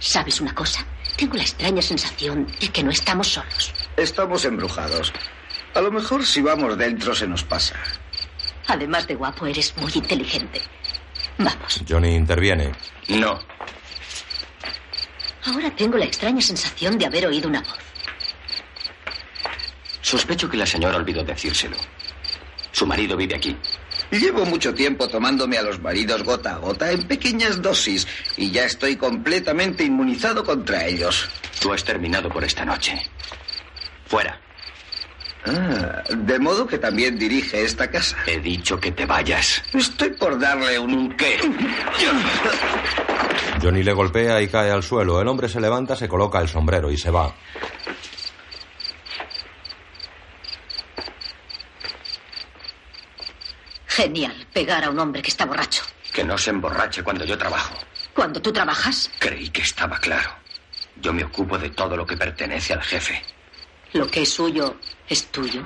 ¿Sabes una cosa? Tengo la extraña sensación de que no estamos solos. Estamos embrujados. A lo mejor si vamos dentro se nos pasa. Además de guapo, eres muy inteligente. Vamos. Johnny interviene. No. Ahora tengo la extraña sensación de haber oído una voz. Sospecho que la señora olvidó decírselo. Su marido vive aquí. Llevo mucho tiempo tomándome a los maridos gota a gota en pequeñas dosis y ya estoy completamente inmunizado contra ellos. Tú has terminado por esta noche. Fuera. Ah, de modo que también dirige esta casa. He dicho que te vayas. Estoy por darle un qué. Johnny le golpea y cae al suelo. El hombre se levanta, se coloca el sombrero y se va. Genial, pegar a un hombre que está borracho. Que no se emborrache cuando yo trabajo. Cuando tú trabajas, Creí que estaba claro. Yo me ocupo de todo lo que pertenece al jefe. lo que es suyo es tuyo.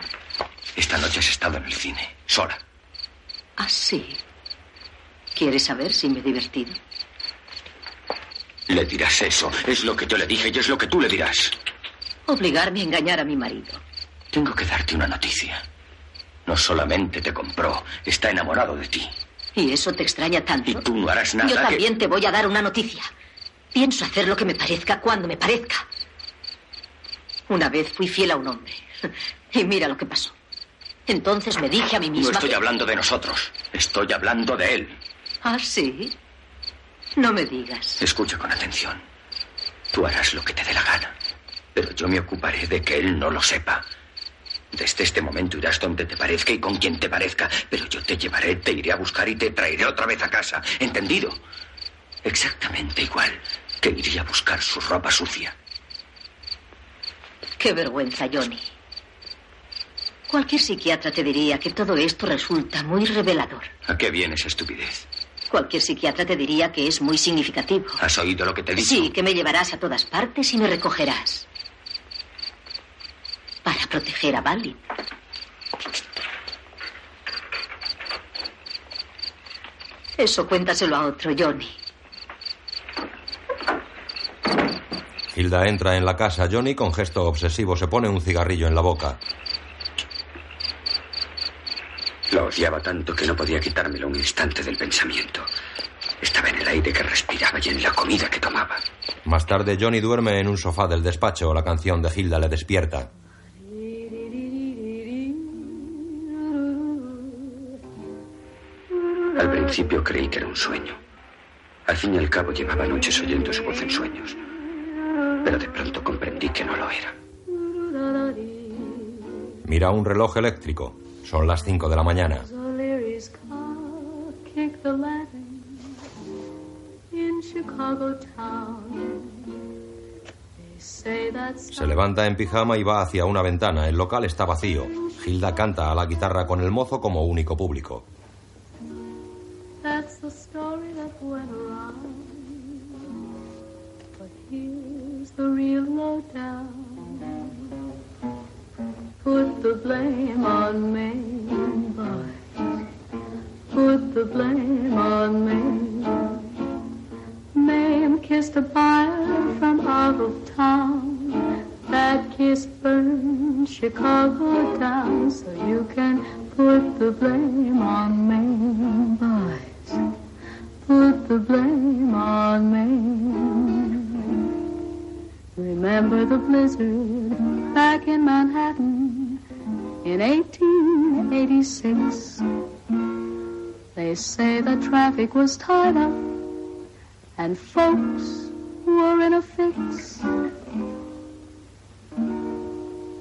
Esta noche has estado en el cine, sola. Ah, sí. ¿Quieres saber si me he divertido? Le dirás eso. Es lo que yo le dije y es lo que tú le dirás. Obligarme a engañar a mi marido. Tengo que darte una noticia. No solamente te compró, está enamorado de ti. ¿Y eso te extraña tanto? Y tú no harás nada. Yo que- también te voy a dar una noticia. Pienso hacer lo que me parezca cuando me parezca. Una vez fui fiel a un hombre. Y mira lo que pasó. Entonces me dije a mí misma. No estoy que- hablando de nosotros. Estoy hablando de él. Ah, sí. No me digas. Escucha con atención. Tú harás lo que te dé la gana. Pero yo me ocuparé de que él no lo sepa. Desde este momento irás donde te parezca y con quien te parezca. Pero yo te llevaré, te iré a buscar y te traeré otra vez a casa. ¿Entendido? Exactamente igual que iría a buscar su ropa sucia. Qué vergüenza, Johnny. Cualquier psiquiatra te diría que todo esto resulta muy revelador. ¿A qué viene esa estupidez? Cualquier psiquiatra te diría que es muy significativo. ¿Has oído lo que te he dicho? Sí, que me llevarás a todas partes y me recogerás. Para proteger a Bali. Eso cuéntaselo a otro, Johnny. Hilda entra en la casa. Johnny, con gesto obsesivo, se pone un cigarrillo en la boca. La odiaba tanto que no podía quitármelo un instante del pensamiento. Estaba en el aire que respiraba y en la comida que tomaba. Más tarde, Johnny duerme en un sofá del despacho. La canción de Hilda le despierta. Al principio creí que era un sueño. Al fin y al cabo llevaba noches oyendo su voz en sueños. Pero de pronto comprendí que no lo era. Mira un reloj eléctrico. Son las 5 de la mañana. Se levanta en pijama y va hacia una ventana. El local está vacío. Hilda canta a la guitarra con el mozo como único público. Put the blame on Maine boys. Put the blame on me. Mame kissed a buyer from out of town. That kiss burned Chicago down. So you can put the blame on They say the traffic was tied up and folks were in a fix.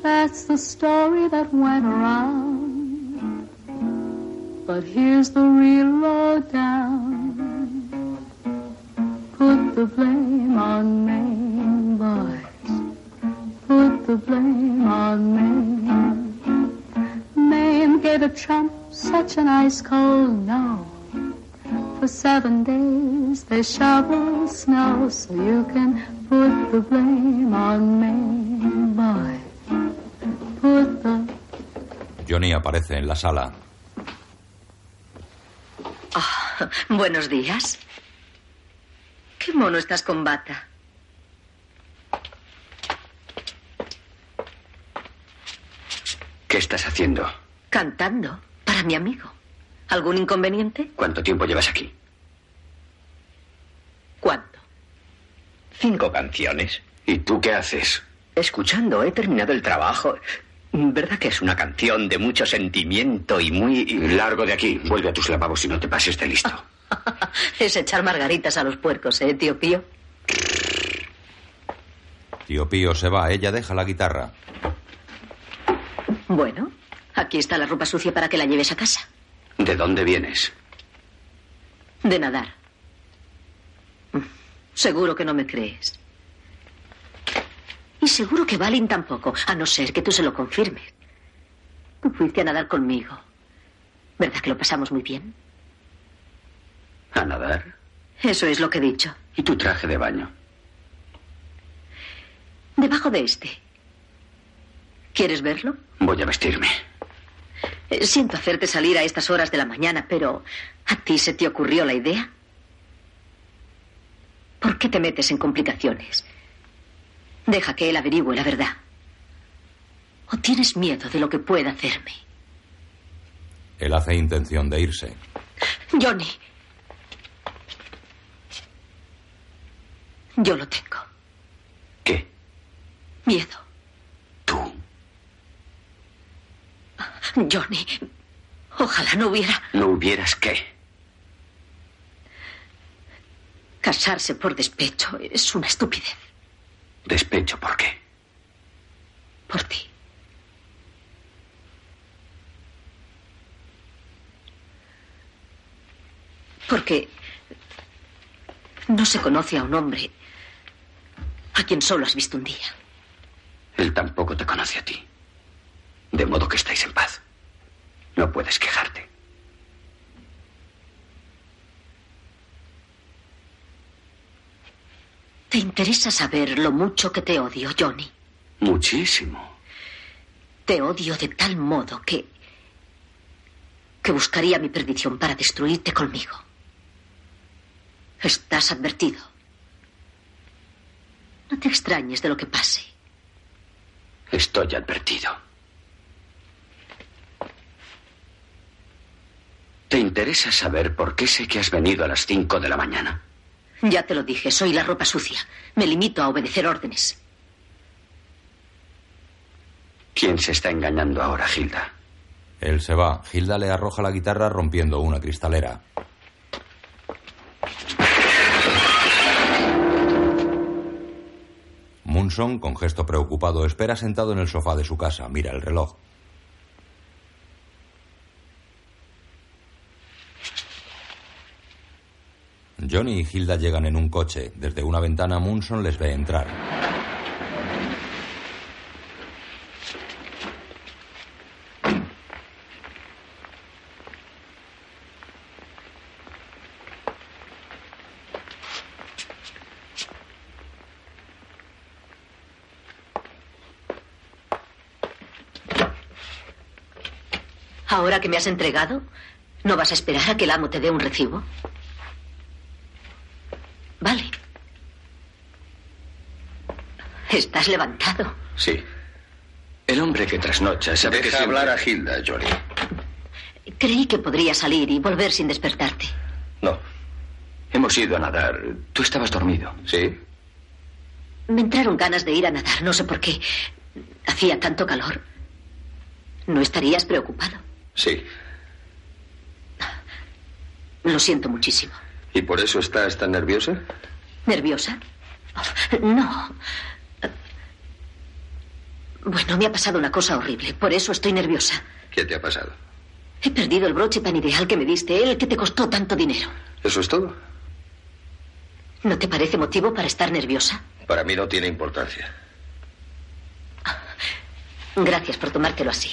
That's the story that went around. But here's the real lowdown. Put the blame on me, boys. Put the blame on me. Maine gave a chump such an ice cold no. For seven days they shovel snow, so you can put the blame on me, boy. Put the Johnny aparece en la sala. Ah, buenos días. Qué mono estás con bata. ¿Qué estás haciendo? Cantando mi amigo. ¿Algún inconveniente? ¿Cuánto tiempo llevas aquí? ¿Cuánto? Cinco canciones. ¿Y tú qué haces? Escuchando, he terminado el trabajo. ¿Verdad que es una canción de mucho sentimiento y muy... Largo de aquí. Vuelve a tus lavabos y no te pases de listo. es echar margaritas a los puercos, ¿eh, tío Pío? Tío Pío se va, ella deja la guitarra. Bueno, aquí está la ropa sucia para que la lleves a casa. ¿De dónde vienes? De nadar. Seguro que no me crees. Y seguro que Valin tampoco, a no ser que tú se lo confirmes. Tú fuiste a nadar conmigo. ¿Verdad que lo pasamos muy bien? ¿A nadar? Eso es lo que he dicho. ¿Y tu traje de baño? Debajo de este. ¿Quieres verlo? Voy a vestirme. Eh, Siento hacerte salir a estas horas de la mañana, pero ¿a ti se te ocurrió la idea? ¿Por qué te metes en complicaciones? Deja que él averigüe la verdad. ¿O tienes miedo de lo que pueda hacerme? Él hace intención de irse. Johnny. Yo lo tengo. ¿Qué? Miedo. ¿Tú? Johnny. Ojalá no hubiera. ¿No hubieras qué? Casarse por despecho es una estupidez. ¿Despecho por qué? Por ti. Porque no se conoce a un hombre a quien solo has visto un día. Él tampoco te conoce a ti. De modo que estáis en paz. No puedes quejarte. ¿Te interesa saber lo mucho que te odio, Johnny? Muchísimo. Te odio de tal modo que... que buscaría mi perdición para destruirte conmigo. Estás advertido. No te extrañes de lo que pase. Estoy advertido. ¿Te interesa saber por qué sé que has venido a las cinco de la mañana? Ya te lo dije, soy la ropa sucia. Me limito a obedecer órdenes. ¿Quién se está engañando ahora, Gilda? Él se va. Gilda le arroja la guitarra rompiendo una cristalera. Munson, con gesto preocupado, espera sentado en el sofá de su casa. Mira el reloj. Johnny y Hilda llegan en un coche. Desde una ventana Munson les ve entrar. Ahora que me has entregado, ¿no vas a esperar a que el amo te dé un recibo? Vale. Estás levantado. Sí. El hombre que trasnocha sabe Deja que siempre- hablar a Hilda, Johnny. Creí que podría salir y volver sin despertarte. No. Hemos ido a nadar. Tú estabas dormido. ¿Sí? Me entraron ganas de ir a nadar, no sé por qué. Hacía tanto calor. ¿No estarías preocupado? Sí. Lo siento muchísimo. ¿Y por eso estás tan nerviosa? ¿Nerviosa? No. Bueno, me ha pasado una cosa horrible. Por eso estoy nerviosa. ¿Qué te ha pasado? He perdido el broche tan ideal que me diste, el que te costó tanto dinero. ¿Eso es todo? ¿No te parece motivo para estar nerviosa? Para mí no tiene importancia. Gracias por tomártelo así.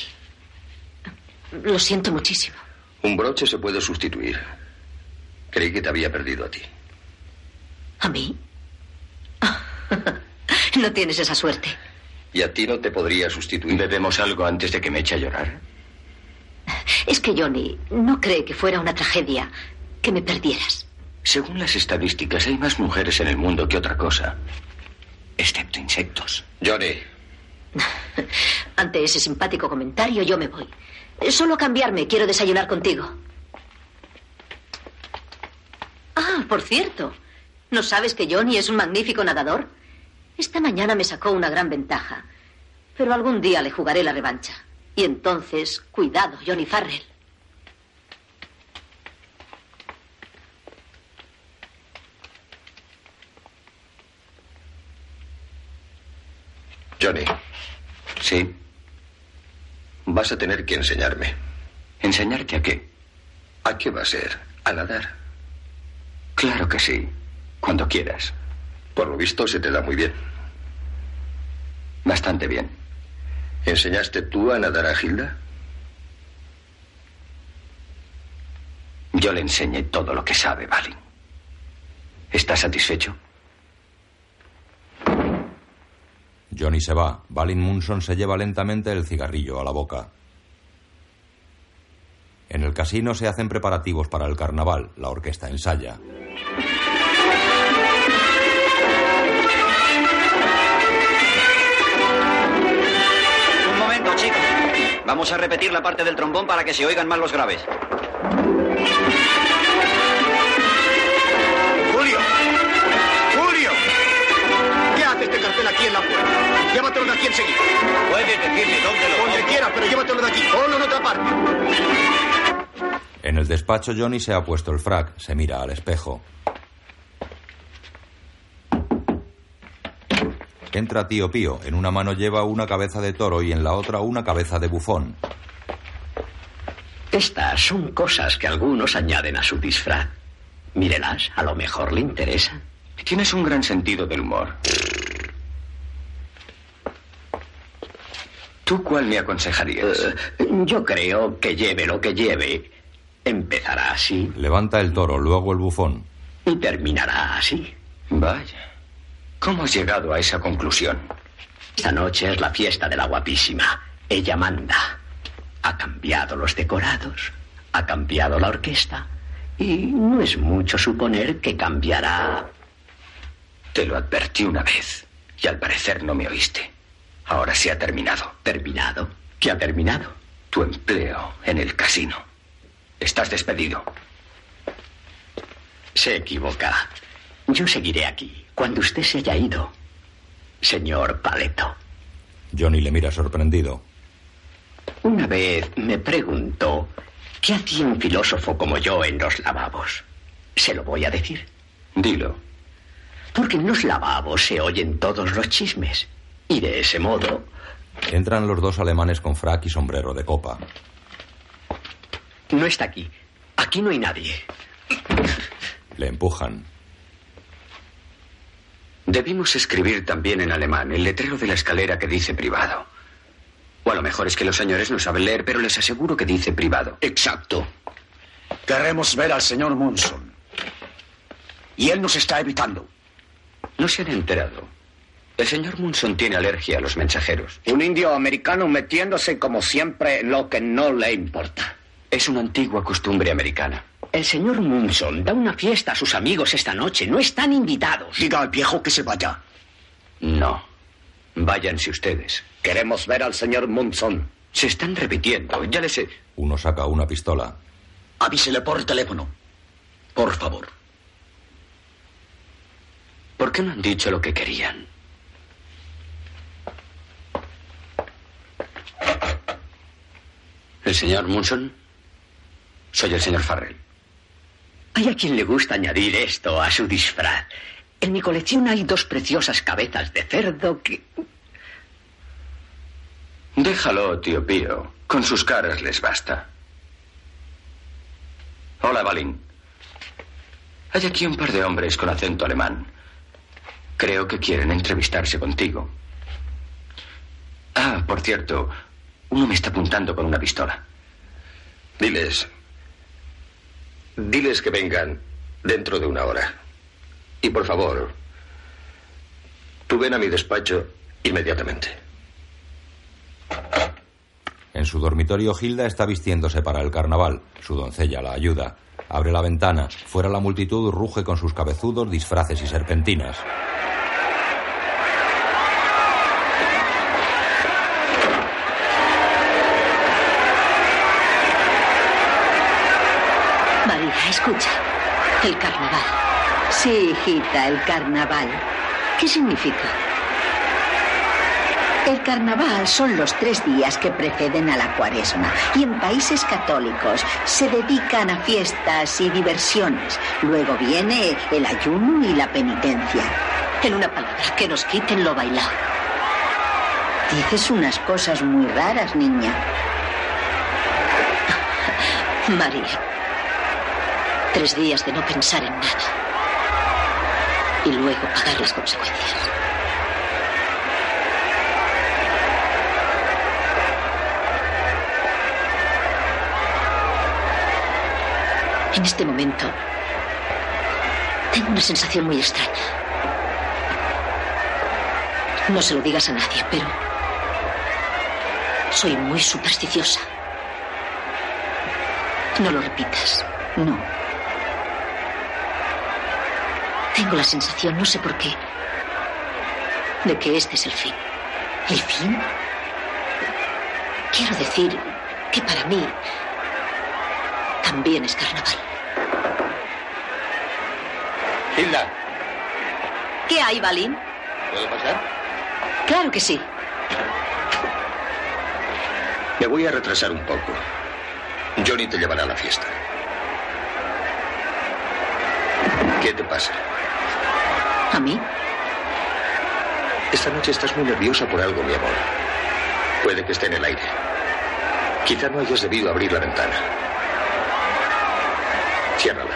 Lo siento muchísimo. Un broche se puede sustituir. Creí que te había perdido a ti. ¿A mí? No tienes esa suerte. ¿Y a ti no te podría sustituir? ¿Bebemos algo antes de que me eche a llorar? Es que Johnny no cree que fuera una tragedia que me perdieras. Según las estadísticas, hay más mujeres en el mundo que otra cosa. Excepto insectos. Johnny, Ante ese simpático comentario yo me voy. Solo a cambiarme, quiero desayunar contigo. Ah, por cierto, ¿no sabes que Johnny es un magnífico nadador? Esta mañana me sacó una gran ventaja. Pero algún día le jugaré la revancha. Y entonces, cuidado, Johnny Farrell. Johnny, Sí. vas a tener que enseñarme. ¿Enseñarte a qué? ¿A qué va a ser? A nadar. Claro que sí. Cuando quieras. Por lo visto se te da muy bien. Bastante bien. ¿Enseñaste tú a nadar a Hilda? Yo le enseñé todo lo que sabe, Balin. ¿Estás satisfecho? Johnny se va. Balin Munson se lleva lentamente el cigarrillo a la boca. En el casino se hacen preparativos para el carnaval. La orquesta ensaya. Vamos a repetir la parte del trombón para que se oigan más los graves. ¡Julio! ¡Julio! ¿Qué hace este cartel aquí en la puerta? Llévatelo de aquí enseguida. Puedes decirme dónde lo Donde quieras, pero llévatelo de aquí. Ponlo en otra parte. En el despacho Johnny se ha puesto el frac. Se mira al espejo. Entra tío Pío. En una mano lleva una cabeza de toro y en la otra una cabeza de bufón. Estas son cosas que algunos añaden a su disfraz. Mírelas, a lo mejor le interesan. Tienes un gran sentido del humor. ¿Tú cuál me aconsejarías? Eh, yo creo que lleve lo que lleve. Empezará así Levanta el toro, luego el bufón. y terminará así. Vaya. ¿Cómo has llegado a esa conclusión? Esta noche es la fiesta de la guapísima. Ella manda. Ha cambiado los decorados, ha cambiado la orquesta. Y no es mucho suponer que cambiará. Te lo advertí una vez y al parecer no me oíste. Ahora se ha terminado. ¿Terminado? ¿Qué ha terminado? Tu empleo en el casino. Estás despedido. Se equivoca. Yo seguiré aquí cuando usted se haya ido. Señor Paleto, Johnny le mira sorprendido. una vez me preguntó qué hacía un filósofo como yo en los lavabos. Se lo voy a decir. Dilo. Porque en los lavabos se oyen todos los chismes. Y de ese modo, Entran los dos alemanes con frac y sombrero de copa. no está aquí. Aquí no hay nadie. Le empujan. Debimos escribir también en alemán el letrero de la escalera que dice privado. O a lo mejor es que los señores no saben leer, pero les aseguro que dice privado. Exacto. Queremos ver al señor Munson. Y él nos está evitando. No se han enterado. El señor Munson tiene alergia a los mensajeros. Un indio americano metiéndose como siempre en lo que no le importa. Es una antigua costumbre americana. El señor Munson da una fiesta a sus amigos esta noche. No están invitados. Diga al viejo que se vaya. No. Váyanse ustedes. Queremos ver al señor Munson. Se están repitiendo. Ya les he... Uno saca una pistola. Avísele por teléfono. Por favor. ¿Por qué no han dicho lo que querían? ¿El señor Munson? Soy el señor Farrell. Hay a quien le gusta añadir esto a su disfraz. En mi colección hay dos preciosas cabezas de cerdo que... Déjalo, tío Pío. Con sus caras les basta. Hola, Balin. Hay aquí un par de hombres con acento alemán. Creo que quieren entrevistarse contigo. Ah, por cierto, uno me está apuntando con una pistola. Diles. Diles que vengan dentro de una hora. Y por favor, tú ven a mi despacho inmediatamente. En su dormitorio, Hilda está vistiéndose para el carnaval. Su doncella la ayuda. Abre la ventana. Fuera la multitud ruge con sus cabezudos, disfraces y serpentinas. Escucha. El carnaval. Sí, hijita, el carnaval. ¿Qué significa? El carnaval son los tres días que preceden a la cuaresma y en países católicos se dedican a fiestas y diversiones. Luego viene el ayuno y la penitencia. En una palabra, que nos quiten lo bailado. Dices unas cosas muy raras, niña. María, tres días de no pensar en nada y luego pagar las consecuencias. En este momento tengo una sensación muy extraña. No se lo digas a nadie, pero soy muy supersticiosa. No lo repitas. No. Tengo la sensación, no sé por qué, de que este es el fin. ¿El fin? Quiero decir que para mí también es carnaval. Hilda, ¿Qué hay, Balín? ¿puedo pasar? Claro que sí. Me voy a retrasar un poco. Johnny te llevará a la fiesta. ¿Qué te pasa? ¿A mí? Esta noche estás muy nerviosa por algo, mi amor. Puede que esté en el aire. Quizá no hayas debido abrir la ventana. Ciérrala.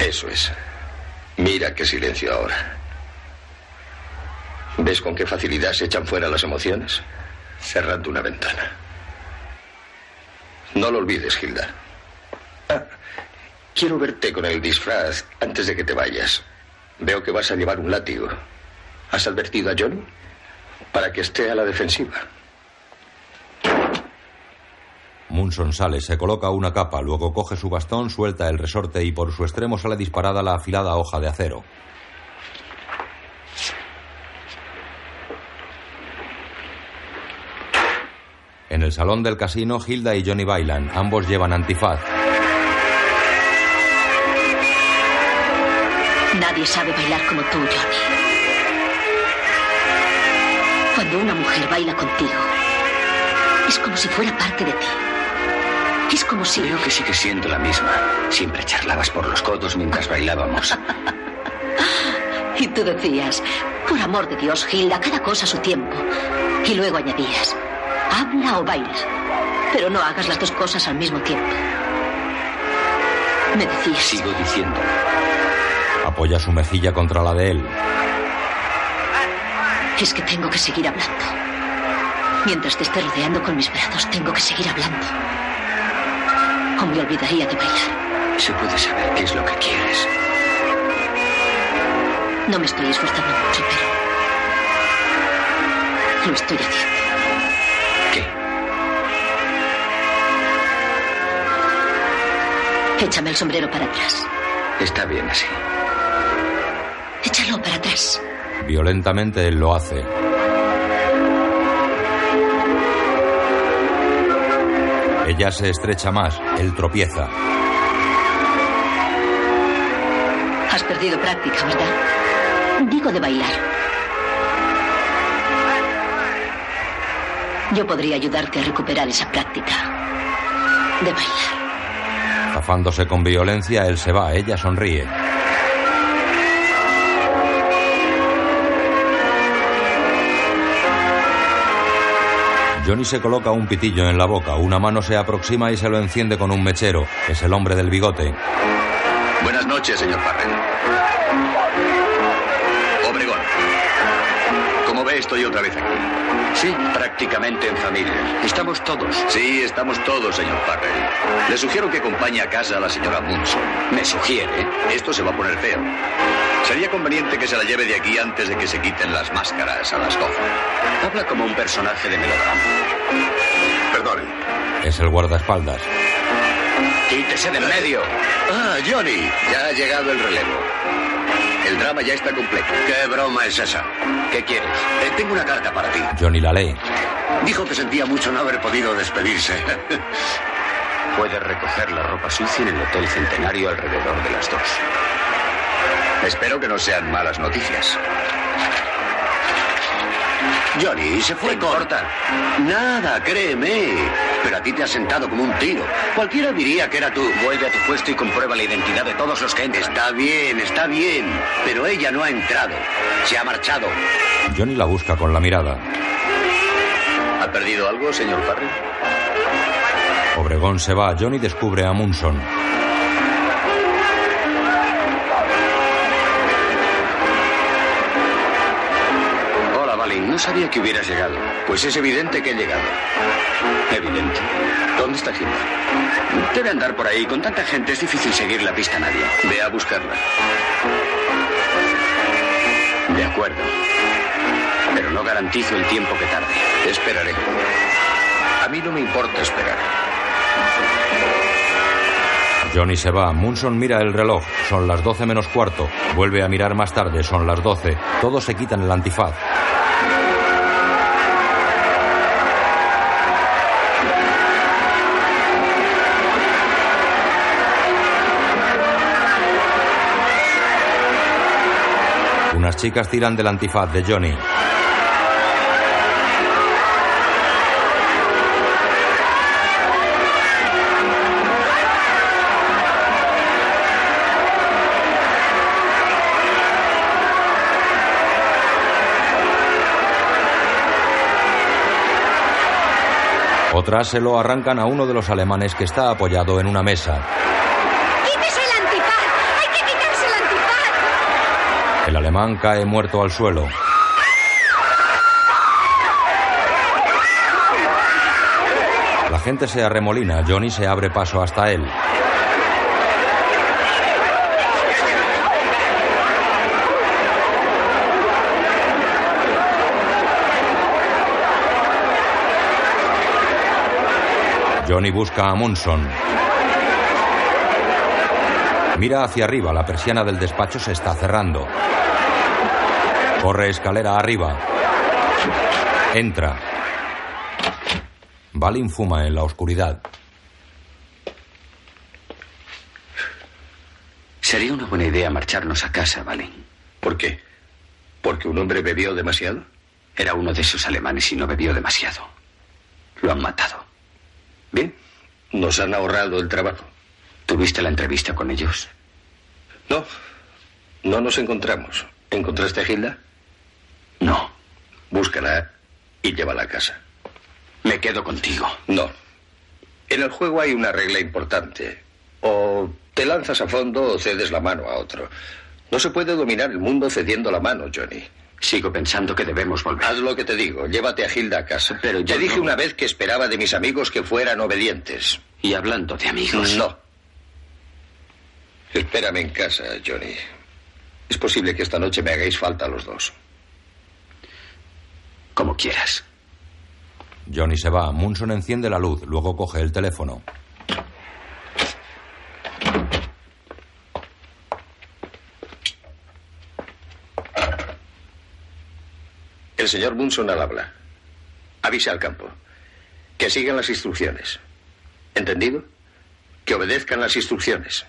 Eso es. Mira qué silencio ahora. ¿Ves con qué facilidad se echan fuera las emociones? Cerrando una ventana. No lo olvides, Hilda. Ah, quiero verte con el disfraz antes de que te vayas. Veo que vas a llevar un látigo. ¿Has advertido a Johnny? Para que esté a la defensiva. Munson sale, se coloca una capa, luego coge su bastón, suelta el resorte y por su extremo sale disparada la afilada hoja de acero. En el salón del casino, Hilda y Johnny bailan. Ambos llevan antifaz. Nadie sabe bailar como tú, Johnny. Cuando una mujer baila contigo, es como si fuera parte de ti. Es como si... Creo que sigue siendo la misma. Siempre charlabas por los codos mientras bailábamos. Y tú decías, por amor de Dios, Hilda, cada cosa a su tiempo. Y luego añadías, habla o baila, pero no hagas las dos cosas al mismo tiempo. Me decías, Sigo diciendo. Apoya su mejilla contra la de él. es que tengo que seguir hablando. Mientras te esté rodeando con mis brazos, tengo que seguir hablando. O me olvidaría de bailar. Se puede saber qué es lo que quieres. No me estoy esforzando mucho, pero lo estoy haciendo. Échame el sombrero para atrás. Está bien así. Échalo para atrás. Violentamente él lo hace. Ella se estrecha más, él tropieza. Has perdido práctica, ¿verdad? Digo de bailar. Yo podría ayudarte a recuperar esa práctica. De bailar. Zafándose con violencia, él se va, ella sonríe. Johnny se coloca un pitillo en la boca, una mano se aproxima y se lo enciende con un mechero. Es el hombre del bigote. Buenas noches, señor Farrell. Obregón. Como ve, estoy otra vez. Sí, prácticamente en familia. Estamos todos. Sí, estamos todos, señor Farrell. Le sugiero que acompañe a casa a la señora Munson. ¿Me sugiere? Esto se va a poner feo. Sería conveniente que se la lleve de aquí antes de que se quiten las máscaras a las 12. Habla como un personaje de melodrama. Perdone. Es el guardaespaldas. Quítese de en medio. Ah, Johnny, ya ha llegado el relevo. El drama ya está completo. ¿Qué broma es esa? ¿Qué quieres? Eh, tengo una carta para ti. Johnny la lee. Dijo que sentía mucho no haber podido despedirse. Puede recoger la ropa sucia en el Hotel Centenario alrededor de las dos. Espero que no sean malas noticias. Johnny, se fue corta. Nada, créeme. Pero a ti te has sentado como un tiro. Cualquiera diría que era tú. Vuelve a tu puesto y comprueba la identidad de todos los que entran. Está bien, está bien. Pero ella no ha entrado. Se ha marchado. Johnny la busca con la mirada. ¿Ha perdido algo, señor Farrell? Obregón se va. Johnny descubre a Munson. No sabía que hubieras llegado. Pues es evidente que he llegado. Evidente. ¿Dónde está Hilda? Debe andar por ahí. Con tanta gente es difícil seguir la pista a nadie. Ve a buscarla. De acuerdo. Pero no garantizo el tiempo que tarde. Esperaré. A mí no me importa esperar. Johnny se va. Munson mira el reloj. Son las 12 menos cuarto. Vuelve a mirar más tarde. Son las 12. Todos se quitan el antifaz. Chicas tiran del antifaz de Johnny. Otras se lo arrancan a uno de los alemanes que está apoyado en una mesa. ¡Quítese el antifaz! ¡Hay que quitarse el antifaz! El alemán cae muerto al suelo. La gente se arremolina. Johnny se abre paso hasta él. Johnny busca a Munson. Mira hacia arriba, la persiana del despacho se está cerrando. Corre escalera arriba. Entra. Balin fuma en la oscuridad. Sería una buena idea marcharnos a casa, Valin. ¿Por qué? ¿Porque un hombre bebió demasiado? Era uno de esos alemanes y no bebió demasiado. Lo han matado. Bien, nos han ahorrado el trabajo. ¿Tuviste la entrevista con ellos? No, no nos encontramos. ¿Encontraste a Hilda? No. Búscala y llévala a casa. Me quedo contigo. No. En el juego hay una regla importante. O te lanzas a fondo o cedes la mano a otro. No se puede dominar el mundo cediendo la mano, Johnny. Sigo pensando que debemos volver. Haz lo que te digo. Llévate a Hilda a casa. Pero yo te dije no- una vez que esperaba de mis amigos que fueran obedientes. Y hablando de amigos. No. Espérame en casa, Johnny. Es posible que esta noche me hagáis falta a los dos. Como quieras. Johnny se va. Munson enciende la luz, luego coge el teléfono. El señor Munson al habla. Avisa al campo. Que sigan las instrucciones. ¿Entendido? Que obedezcan las instrucciones.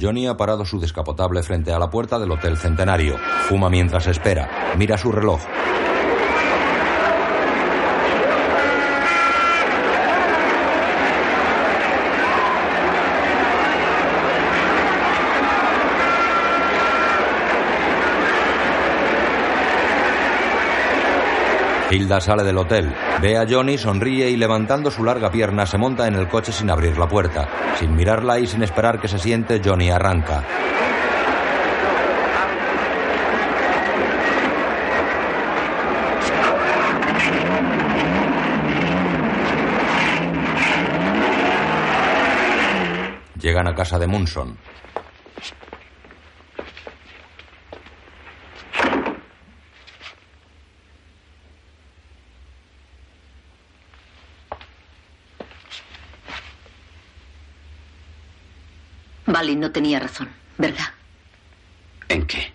Johnny ha parado su descapotable frente a la puerta del Hotel Centenario. Fuma mientras espera. Mira su reloj. Hilda sale del hotel, ve a Johnny, sonríe y levantando su larga pierna se monta en el coche sin abrir la puerta. Sin mirarla y sin esperar que se siente, Johnny arranca. Llegan a casa de Munson. Balin no tenía razón, ¿verdad? ¿En qué?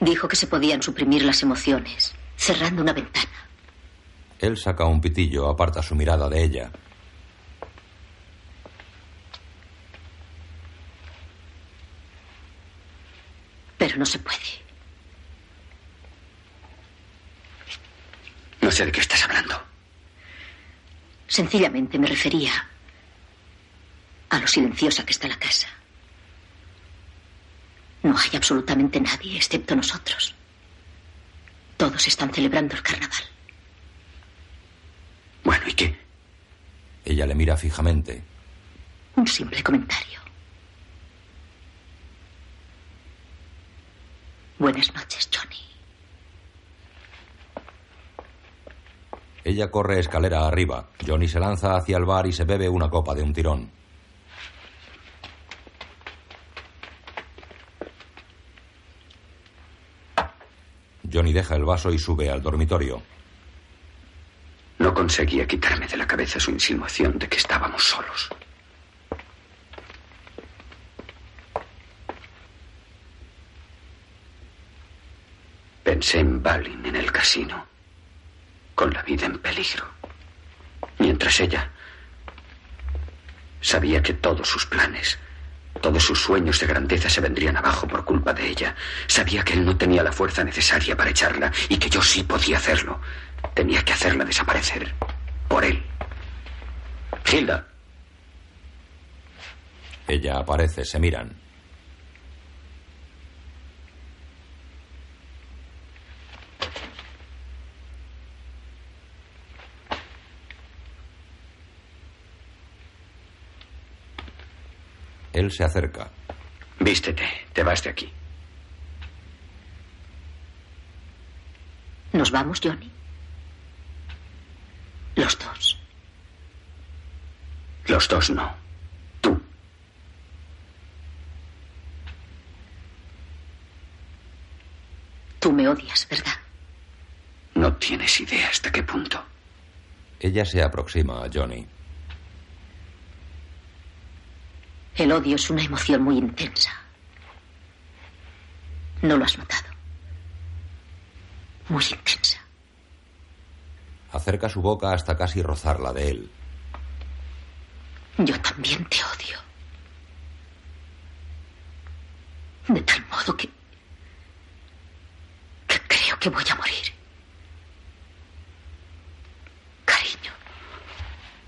Dijo que se podían suprimir las emociones, cerrando una ventana. Él saca un pitillo, aparta su mirada de ella. Pero no se puede. No sé de qué estás hablando. Sencillamente me refería a lo silenciosa que está la casa. No hay absolutamente nadie excepto nosotros. Todos están celebrando el carnaval. Bueno, ¿y qué? Ella le mira fijamente. Un simple comentario. Buenas noches, Johnny. Ella corre escalera arriba. Johnny se lanza hacia el bar y se bebe una copa de un tirón. Johnny deja el vaso y sube al dormitorio. No conseguía quitarme de la cabeza su insinuación de que estábamos solos. Pensé en Balin en el casino, con la vida en peligro. Mientras ella sabía que todos sus planes, todos sus sueños de grandeza se vendrían abajo por culpa de ella. Sabía que él no tenía la fuerza necesaria para echarla y que yo sí podía hacerlo. Tenía que hacerla desaparecer. Por él. Hilda. Ella aparece, se miran. Él se acerca. Vístete, te vas de aquí. ¿Nos vamos, Johnny? Los dos. Los dos no. Tú. Tú me odias, ¿verdad? No tienes idea hasta qué punto. Ella se aproxima a Johnny. El odio es una emoción muy intensa. ¿No lo has notado? Muy intensa. Acerca su boca hasta casi rozarla de él. Yo también te odio. De tal modo que... que creo que voy a morir. Cariño.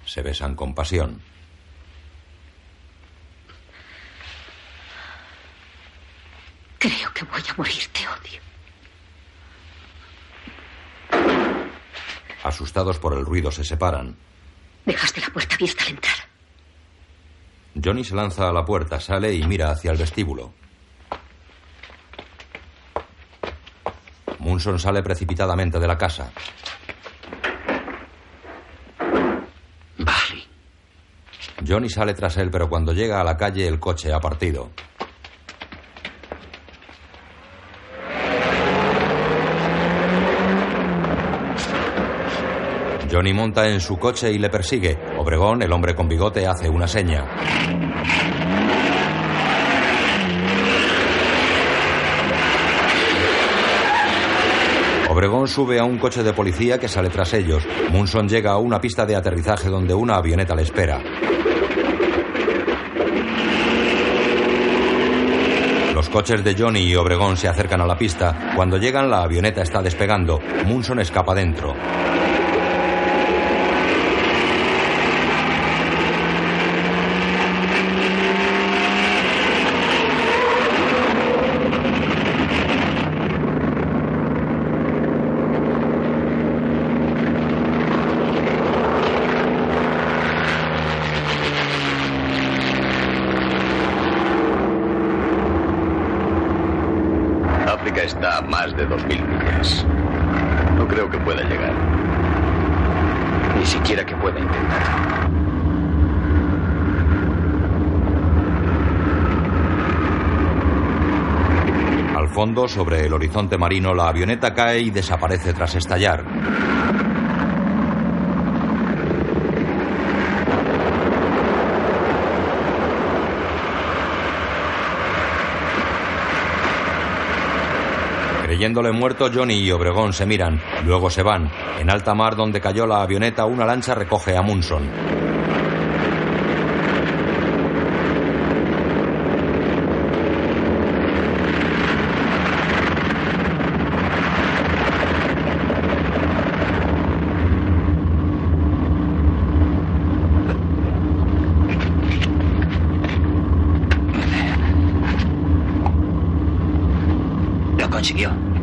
Se besan con pasión. Creo que voy a morir de odio. Asustados por el ruido, se separan. Dejaste la puerta abierta al entrar. Johnny se lanza a la puerta, sale y mira hacia el vestíbulo. Munson sale precipitadamente de la casa. Vale. Johnny sale tras él, pero cuando llega a la calle el coche ha partido. Johnny monta en su coche y le persigue. Obregón, el hombre con bigote, hace una seña. Obregón sube a un coche de policía que sale tras ellos. Munson llega a una pista de aterrizaje donde una avioneta le espera. Los coches de Johnny y Obregón se acercan a la pista. Cuando llegan, la avioneta está despegando. Munson escapa dentro. África está a más de 2.000 millas. No creo que pueda llegar. Ni siquiera que pueda intentarlo. Al fondo, sobre el marino, la avioneta cae y desaparece tras estallar. Creyéndole muerto, Johnny y Obregón se miran, luego se van. En alta mar donde cayó la avioneta, una lancha recoge a Munson.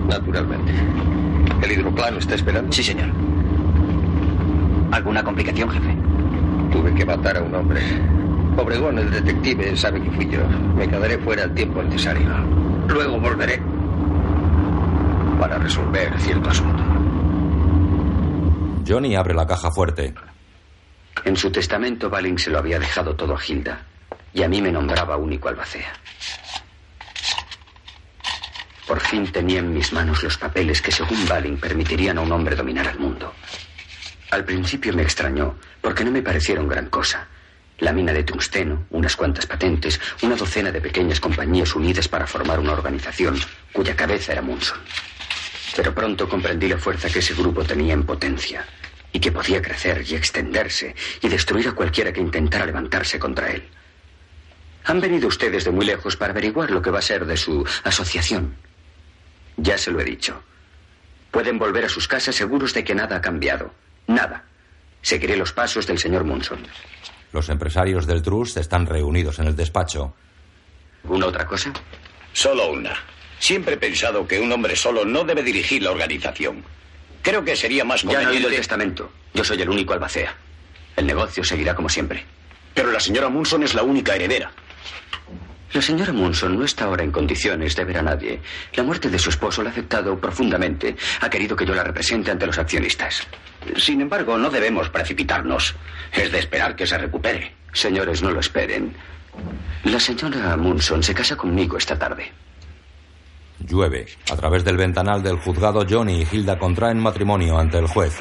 Naturalmente. ¿El hidroplano está esperando? Sí, señor. ¿Alguna complicación, jefe? Tuve que matar a un hombre. Obregón, el detective, sabe que fui yo. Me quedaré fuera el tiempo necesario. Luego volveré para resolver cierto asunto. Johnny abre la caja fuerte. En su testamento, Baling se lo había dejado todo a Hilda. Y a mí me nombraba único albacea. Por fin tenía en mis manos los papeles que, según Baling, permitirían a un hombre dominar al mundo. Al principio me extrañó, porque no me parecieron gran cosa. La mina de tungsteno, unas cuantas patentes, una docena de pequeñas compañías unidas para formar una organización cuya cabeza era Munson. Pero pronto comprendí la fuerza que ese grupo tenía en potencia y que podía crecer y extenderse y destruir a cualquiera que intentara levantarse contra él. Han venido ustedes de muy lejos para averiguar lo que va a ser de su asociación. Ya se lo he dicho. Pueden volver a sus casas seguros de que nada ha cambiado. Nada. Seguiré los pasos del señor Munson. Los empresarios del Trust están reunidos en el despacho. ¿Una otra cosa? Solo una. Siempre he pensado que un hombre solo no debe dirigir la organización. Creo que sería más Ya han oído el conveniente... testamento. Yo soy el único albacea. El negocio seguirá como siempre. Pero la señora Munson es la única heredera. La señora Munson no está ahora en condiciones de ver a nadie. La muerte de su esposo la ha afectado profundamente. Ha querido que yo la represente ante los accionistas. Sin embargo, no debemos precipitarnos. Es de esperar que se recupere. Señores, no lo esperen. La señora Munson se casa conmigo esta tarde. Llueve. A través del ventanal del juzgado, Johnny y Hilda contraen matrimonio ante el juez.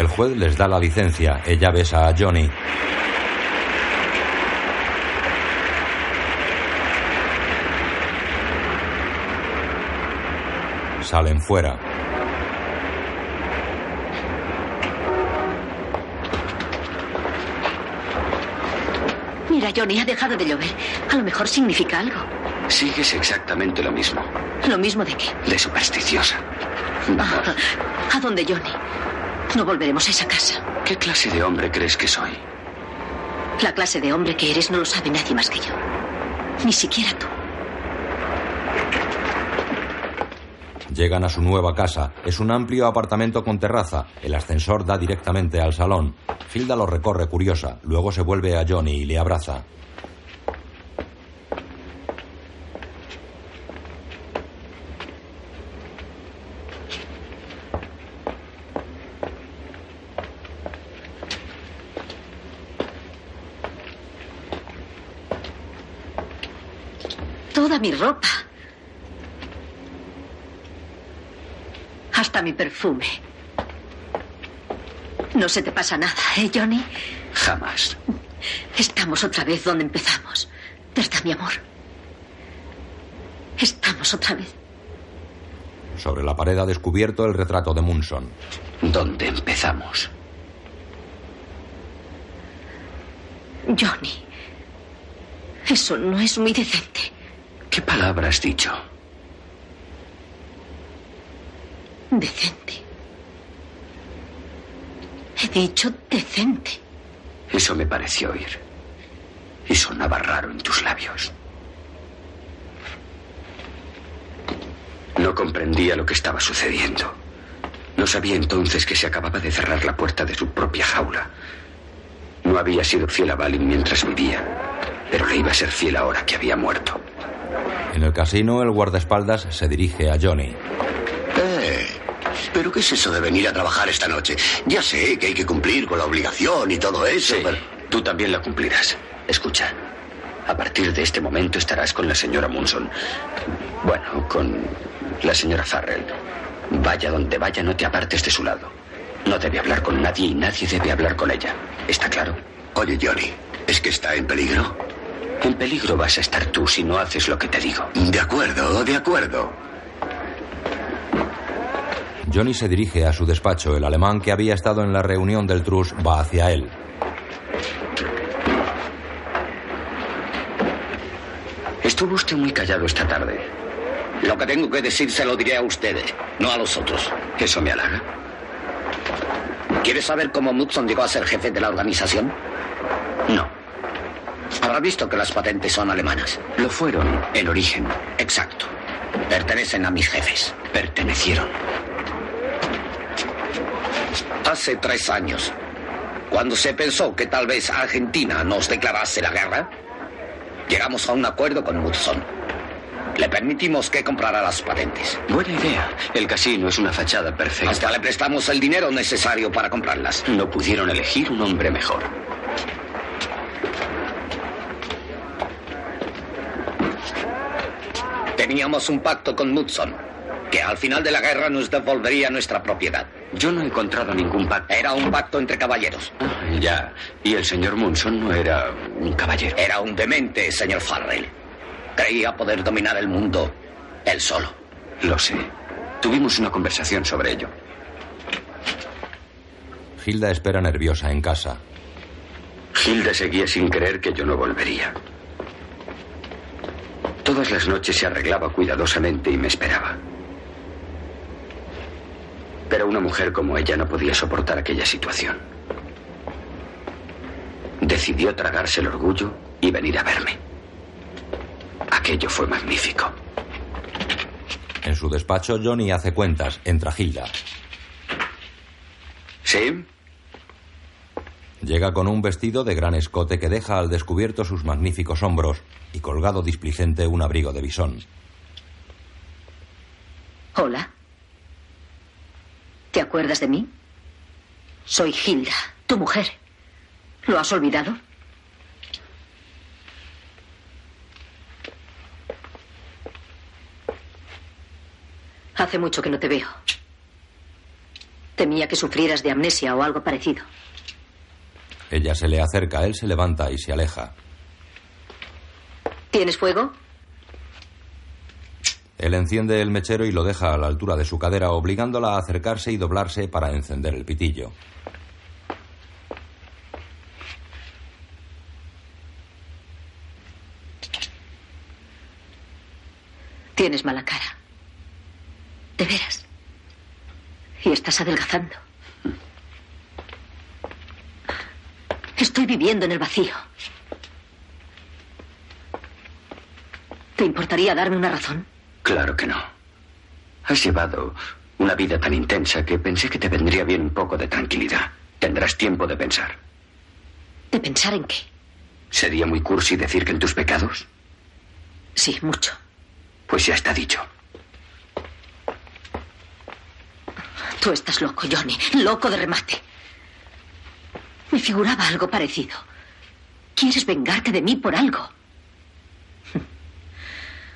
El juez les da la licencia. Ella besa a Johnny. Salen fuera. Mira, Johnny, ha dejado de llover. A lo mejor significa algo. Sigues exactamente lo mismo. ¿Lo mismo de qué? De supersticiosa. ¿A dónde, Johnny? No volveremos a esa casa. ¿Qué clase de hombre crees que soy? La clase de hombre que eres no lo sabe nadie más que yo. Ni siquiera tú. Llegan a su nueva casa. Es un amplio apartamento con terraza. El ascensor da directamente al salón. Hilda lo recorre curiosa. Luego se vuelve a Johnny y le abraza. Toda mi ropa. Hasta mi perfume. No se te pasa nada, ¿eh, Johnny? Jamás. Estamos otra vez donde empezamos. ¿Verdad, mi amor? Estamos otra vez. Sobre la pared ha descubierto el retrato de Munson. ¿Dónde empezamos? Johnny, eso no es muy decente. ¿Qué palabra has dicho? Decente. He dicho decente. Eso me pareció oír. Y sonaba raro en tus labios. No comprendía lo que estaba sucediendo. No sabía entonces que se acababa de cerrar la puerta de su propia jaula. No había sido fiel a Balin mientras vivía, pero le iba a ser fiel ahora que había muerto. En el casino, el guardaespaldas se dirige a Johnny. Eh, ¿pero qué es eso de venir a trabajar esta noche? Ya sé que hay que cumplir con la obligación y todo eso, Sí, pero... tú también la cumplirás. Escucha, a partir de este momento estarás con la señora Munson. Bueno, con la señora Farrell. Vaya donde vaya, no te apartes de su lado. No debe hablar con nadie y nadie debe hablar con ella. ¿Está claro? Oye, Johnny, ¿es que está en peligro? En peligro vas a estar tú si no haces lo que te digo. De acuerdo, de acuerdo. Johnny se dirige a su despacho. El alemán que había estado en la reunión del Trust va hacia él. Estuvo usted muy callado esta tarde. Lo que tengo que decir se lo diré a ustedes, no a los otros. ¿Eso me halaga? ¿Quieres saber cómo Mudson llegó a ser jefe de la organización? No. Habrá visto que las patentes son alemanas. Lo fueron en origen. Exacto. Pertenecen a mis jefes. Pertenecieron. Hace tres años, cuando se pensó que tal vez Argentina nos declarase la guerra, llegamos a un acuerdo con Mudson. Le permitimos que comprara las patentes. Buena idea. El casino es una fachada perfecta. Hasta le prestamos el dinero necesario para comprarlas. No pudieron elegir un hombre mejor. Teníamos un pacto con Mudson, que al final de la guerra nos devolvería nuestra propiedad. Yo no he encontrado ningún pacto. Era un pacto entre caballeros. Ah, ya. Y el señor Munson no era un caballero. Era un demente, señor Farrell. Creía poder dominar el mundo él solo. Lo sé. Tuvimos una conversación sobre ello. Hilda espera nerviosa en casa. Hilda seguía sin creer que yo no volvería. Todas las noches se arreglaba cuidadosamente y me esperaba. Pero una mujer como ella no podía soportar aquella situación. Decidió tragarse el orgullo y venir a verme. Aquello fue magnífico. En su despacho, Johnny hace cuentas. Entra Hilda. ¿Sí? Llega con un vestido de gran escote que deja al descubierto sus magníficos hombros y colgado displicente un abrigo de bisón. Hola. ¿Te acuerdas de mí? Soy Hilda, tu mujer. ¿Lo has olvidado? Hace mucho que no te veo. Temía que sufrieras de amnesia o algo parecido. Ella se le acerca, él se levanta y se aleja. ¿Tienes fuego? Él enciende el mechero y lo deja a la altura de su cadera, obligándola a acercarse y doblarse para encender el pitillo. Tienes mala cara. De veras. Y estás adelgazando. Estoy viviendo en el vacío. ¿Te importaría darme una razón? Claro que no. Has llevado una vida tan intensa que pensé que te vendría bien un poco de tranquilidad. Tendrás tiempo de pensar. ¿De pensar en qué? ¿Sería muy cursi decir que en tus pecados? Sí, mucho. Pues ya está dicho. Tú estás loco, Johnny. Loco de remate. Me figuraba algo parecido. ¿Quieres vengarte de mí por algo?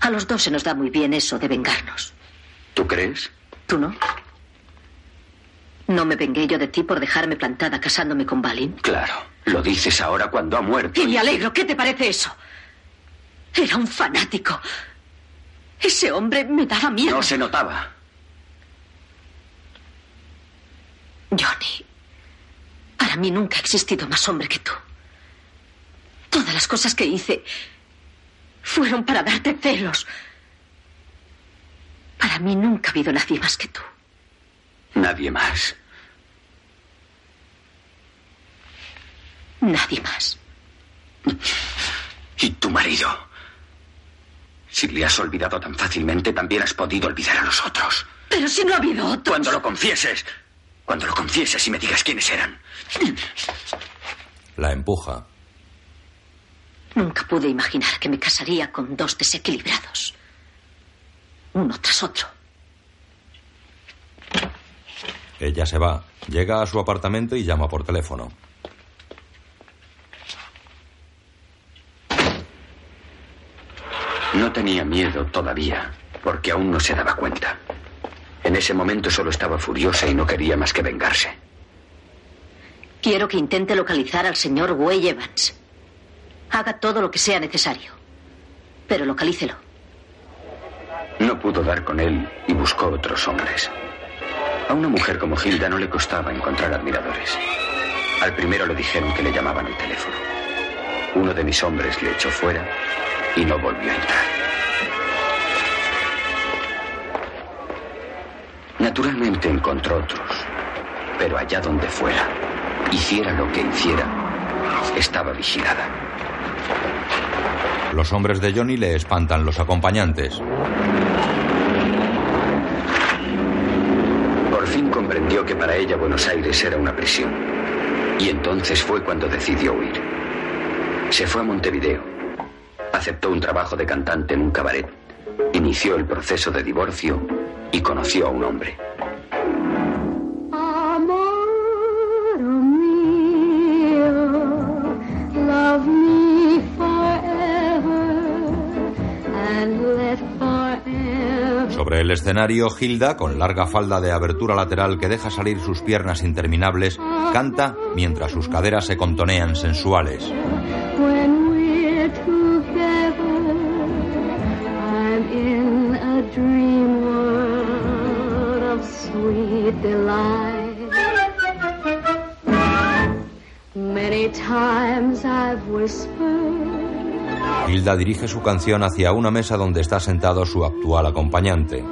A los dos se nos da muy bien eso de vengarnos. ¿Tú crees? ¿Tú no? ¿No me vengué yo de ti por dejarme plantada casándome con Balin? Claro. Lo dices ahora cuando ha muerto. Y me alegro. ¿Qué te parece eso? Era un fanático. Ese hombre me daba miedo. No se notaba. Johnny, para mí nunca ha existido más hombre que tú. Todas las cosas que hice fueron para darte celos. Para mí nunca ha habido nadie más que tú. Nadie más. Nadie más. ¿Y tu marido? Si le has olvidado tan fácilmente, también has podido olvidar a los otros. Pero si no ha habido otros. Cuando lo confieses. Cuando lo confieses y me digas quiénes eran. La empuja. Nunca pude imaginar que me casaría con dos desequilibrados. Uno tras otro. Ella se va, llega a su apartamento y llama por teléfono. No tenía miedo todavía, porque aún no se daba cuenta. En ese momento solo estaba furiosa y no quería más que vengarse. Quiero que intente localizar al señor Way Evans. Haga todo lo que sea necesario. Pero localícelo. No pudo dar con él y buscó otros hombres. A una mujer como Hilda no le costaba encontrar admiradores. Al primero le dijeron que le llamaban al teléfono. Uno de mis hombres le echó fuera y no volvió a entrar. Naturalmente encontró otros, pero allá donde fuera, hiciera lo que hiciera, estaba vigilada. Los hombres de Johnny le espantan los acompañantes. Por fin comprendió que para ella Buenos Aires era una prisión. Y entonces fue cuando decidió huir. Se fue a Montevideo. Aceptó un trabajo de cantante en un cabaret. Inició el proceso de divorcio y conoció a un hombre. Amor mío, love me forever and let forever. Sobre el escenario, Hilda, con larga falda de abertura lateral que deja salir sus piernas interminables, canta mientras sus caderas se contonean sensuales. Delight. Many times I've whispered. Hilda dirige su canción hacia una mesa donde está sentado su actual acompañante.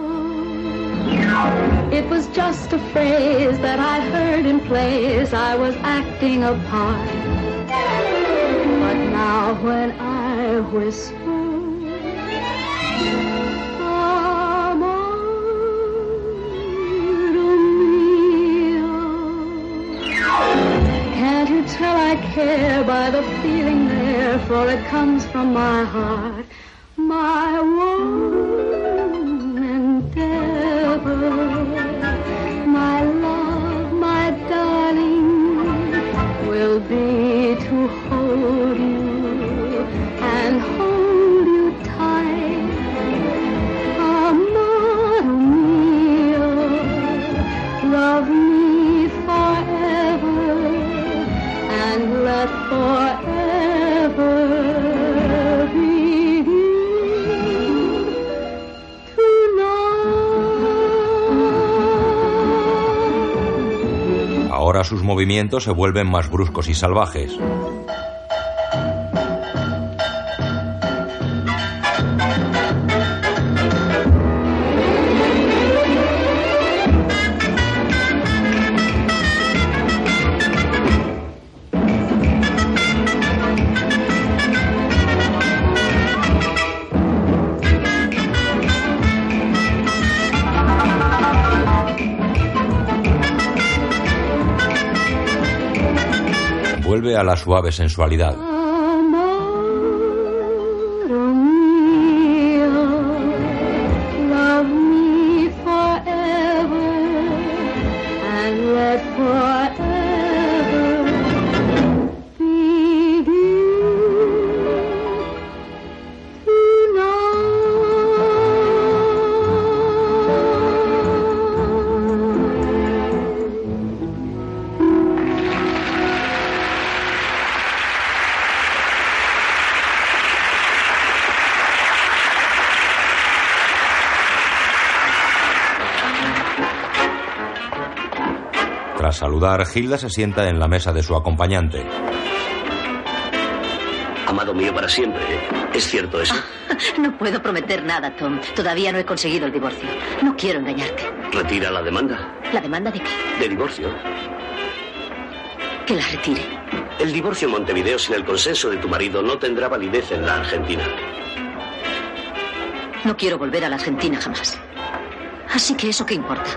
It was just a phrase that I heard in plays I was acting a part. But now when I whisper, I care by the feeling there, for it comes from my heart, my one Sus movimientos se vuelven más bruscos y salvajes. La suave sensualidad. Saludar, Hilda se sienta en la mesa de su acompañante. Amado mío para siempre. ¿Es cierto eso? No puedo prometer nada, Tom. Todavía no he conseguido el divorcio. No quiero engañarte. ¿Retira la demanda? ¿La demanda de qué? De divorcio. Que la retire. El divorcio en Montevideo sin el consenso de tu marido no tendrá validez en la Argentina. No quiero volver a la Argentina jamás. Así que eso qué importa.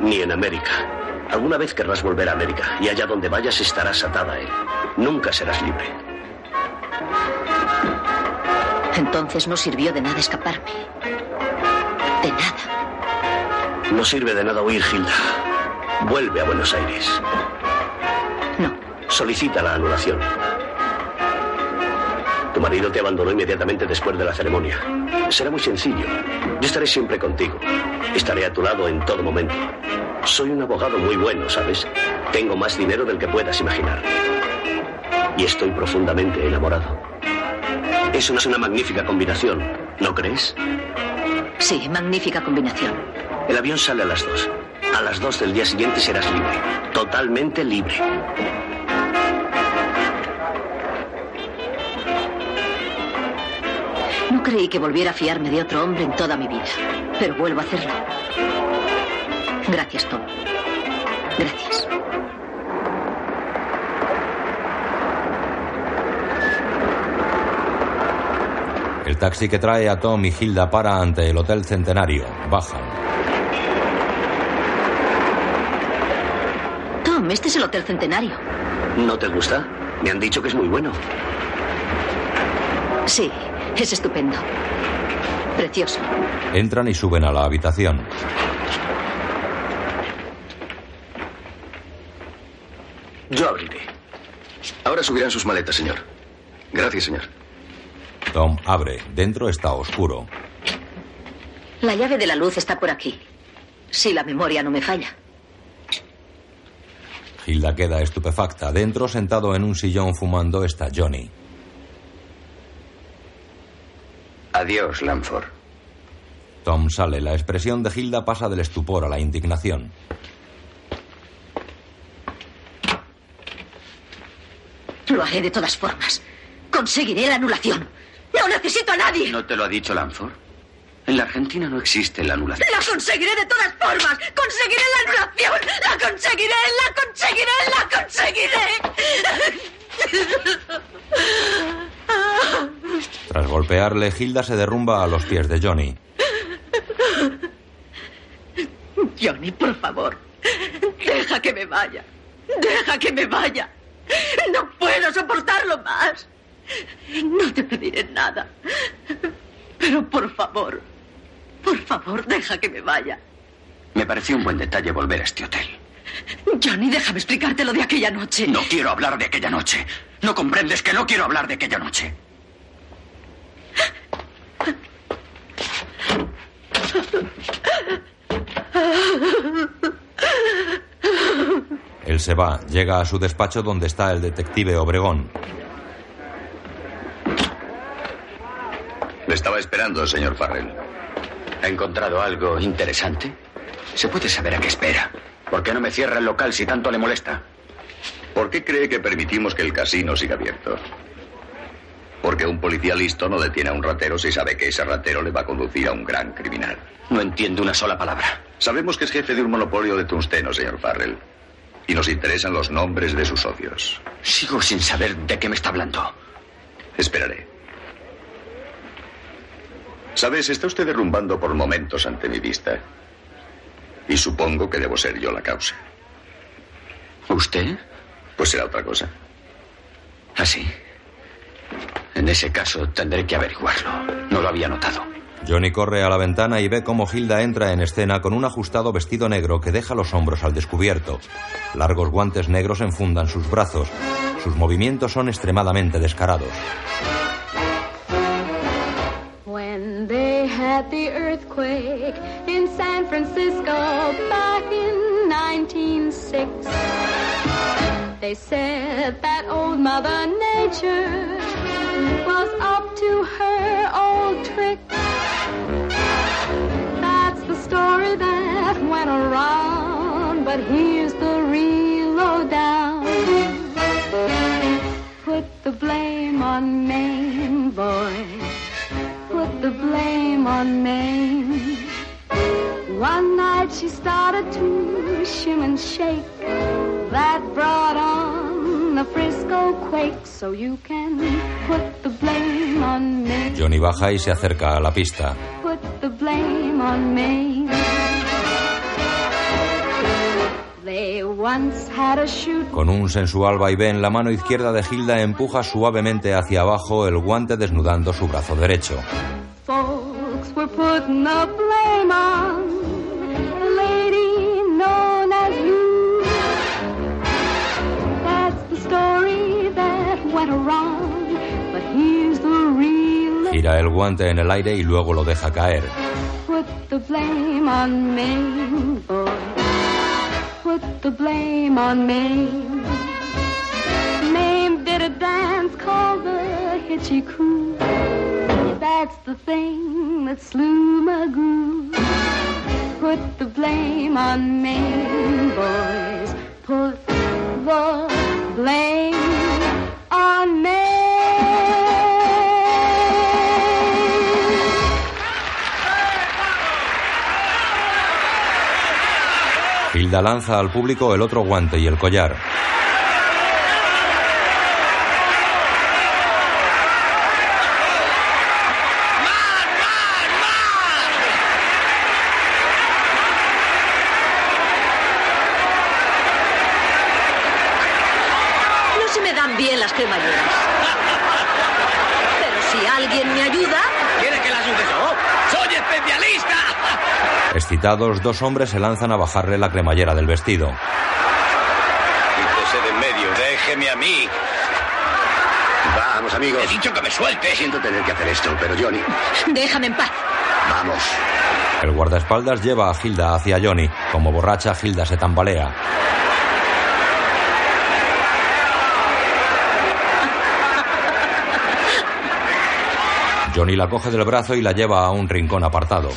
Ni en América. Alguna vez querrás volver a América y allá donde vayas estarás atada a él. Nunca serás libre. Entonces no sirvió de nada escaparme. De nada. No sirve de nada huir, Hilda. Vuelve a Buenos Aires. No. Solicita la anulación. Tu marido te abandonó inmediatamente después de la ceremonia. Será muy sencillo. Yo estaré siempre contigo. Estaré a tu lado en todo momento. Soy un abogado muy bueno, ¿sabes? Tengo más dinero del que puedas imaginar. Y estoy profundamente enamorado. Eso es una magnífica combinación, ¿no crees? Sí, magnífica combinación. El avión sale a las dos. A las dos del día siguiente serás libre. Totalmente libre. No creí que volviera a fiarme de otro hombre en toda mi vida, pero vuelvo a hacerlo. Gracias, Tom. Gracias. El taxi que trae a Tom y Hilda para ante el Hotel Centenario. Bajan. Tom, este es el Hotel Centenario. ¿No te gusta? Me han dicho que es muy bueno. Sí, es estupendo. Precioso. Entran y suben a la habitación. Yo abriré. Ahora subirán sus maletas, señor. Gracias, señor. Tom abre. Dentro está oscuro. La llave de la luz está por aquí. Si la memoria no me falla. Hilda queda estupefacta. Dentro, sentado en un sillón fumando, está Johnny. Adiós, Lamford. Tom sale. La expresión de Hilda pasa del estupor a la indignación. Lo haré de todas formas. Conseguiré la anulación. No necesito a nadie. ¿No te lo ha dicho Lamford? En la Argentina no existe la anulación. La conseguiré de todas formas. Conseguiré la anulación. La conseguiré, la conseguiré, la conseguiré. Tras golpearle, Hilda se derrumba a los pies de Johnny. Johnny, por favor. Deja que me vaya. Deja que me vaya. No puedo soportarlo más. No te pediré nada. Pero por favor, por favor, deja que me vaya. Me pareció un buen detalle volver a este hotel. Johnny, déjame explicarte lo de aquella noche. No quiero hablar de aquella noche. ¿No comprendes que no quiero hablar de aquella noche? Él se va, llega a su despacho donde está el detective Obregón. Me estaba esperando, señor Farrell. ¿Ha encontrado algo interesante? ¿Se puede saber a qué espera? ¿Por qué no me cierra el local si tanto le molesta? ¿Por qué cree que permitimos que el casino siga abierto? Porque un policía listo no detiene a un ratero si sabe que ese ratero le va a conducir a un gran criminal. No entiendo una sola palabra. Sabemos que es jefe de un monopolio de tungsteno, señor Farrell. Y nos interesan los nombres de sus socios. Sigo sin saber de qué me está hablando. Esperaré. Sabes, está usted derrumbando por momentos ante mi vista. Y supongo que debo ser yo la causa. ¿Usted? Pues será otra cosa. Así. En ese caso tendré que averiguarlo. No lo había notado. Johnny corre a la ventana y ve cómo Hilda entra en escena con un ajustado vestido negro que deja los hombros al descubierto. Largos guantes negros enfundan sus brazos. Sus movimientos son extremadamente descarados. When they had the earthquake in San Francisco back in 1906, they said that old Mother Nature was up to her old trick. That's the story that went around, but here's the real lowdown. Put the blame on Maine, boys. Put the blame on Maine. One night she started to shim and shake. That brought on the Frisco quake. So you can put the blame on Maine. Johnny baja y se acerca a la pista. Put the blame on Maine. They once had a shoot. Con un sensual vaivén, la mano izquierda de Hilda empuja suavemente hacia abajo el guante desnudando su brazo derecho. Folks were putting the blame on story that went around. But here's the real. Gira el guante en el aire y luego lo deja caer. Put the blame on Maine, boy. Put the blame on Maine. Maine did a dance called the Hitchy Crew. That's the thing that slew my groove. Put the blame on Maine, boys. Lanza al público el otro guante y el collar. No se me dan bien las cremalleras. Pero si alguien me ayuda, ¿Quiere que la ayude yo? ¡Soy especialista! Excitados, dos hombres se lanzan a bajarle la cremallera del vestido. Quítese de en medio, déjeme a mí. Vamos, amigos. He dicho que me suelte. Siento tener que hacer esto, pero Johnny, déjame en paz. vamos. El guardaespaldas lleva a Hilda hacia Johnny. Como borracha, Hilda se tambalea. Johnny la coge del brazo y la lleva a un rincón apartado.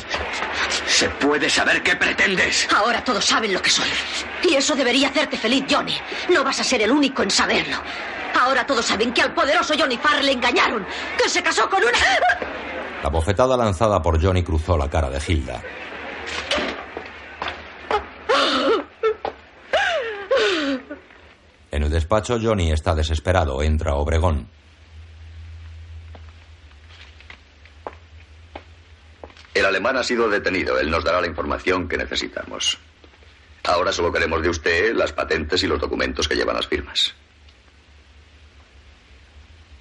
¿Se puede saber qué pretendes? Ahora todos saben lo que soy. Y eso debería hacerte feliz, Johnny. No vas a ser el único en saberlo. Ahora todos saben que al poderoso Johnny Farr le engañaron. Que se casó con una... La bofetada lanzada por Johnny cruzó la cara de Hilda. En el despacho, Johnny está desesperado. Entra Obregón. El alemán ha sido detenido. Él nos dará la información que necesitamos. Ahora solo queremos de usted las patentes y los documentos que llevan las firmas.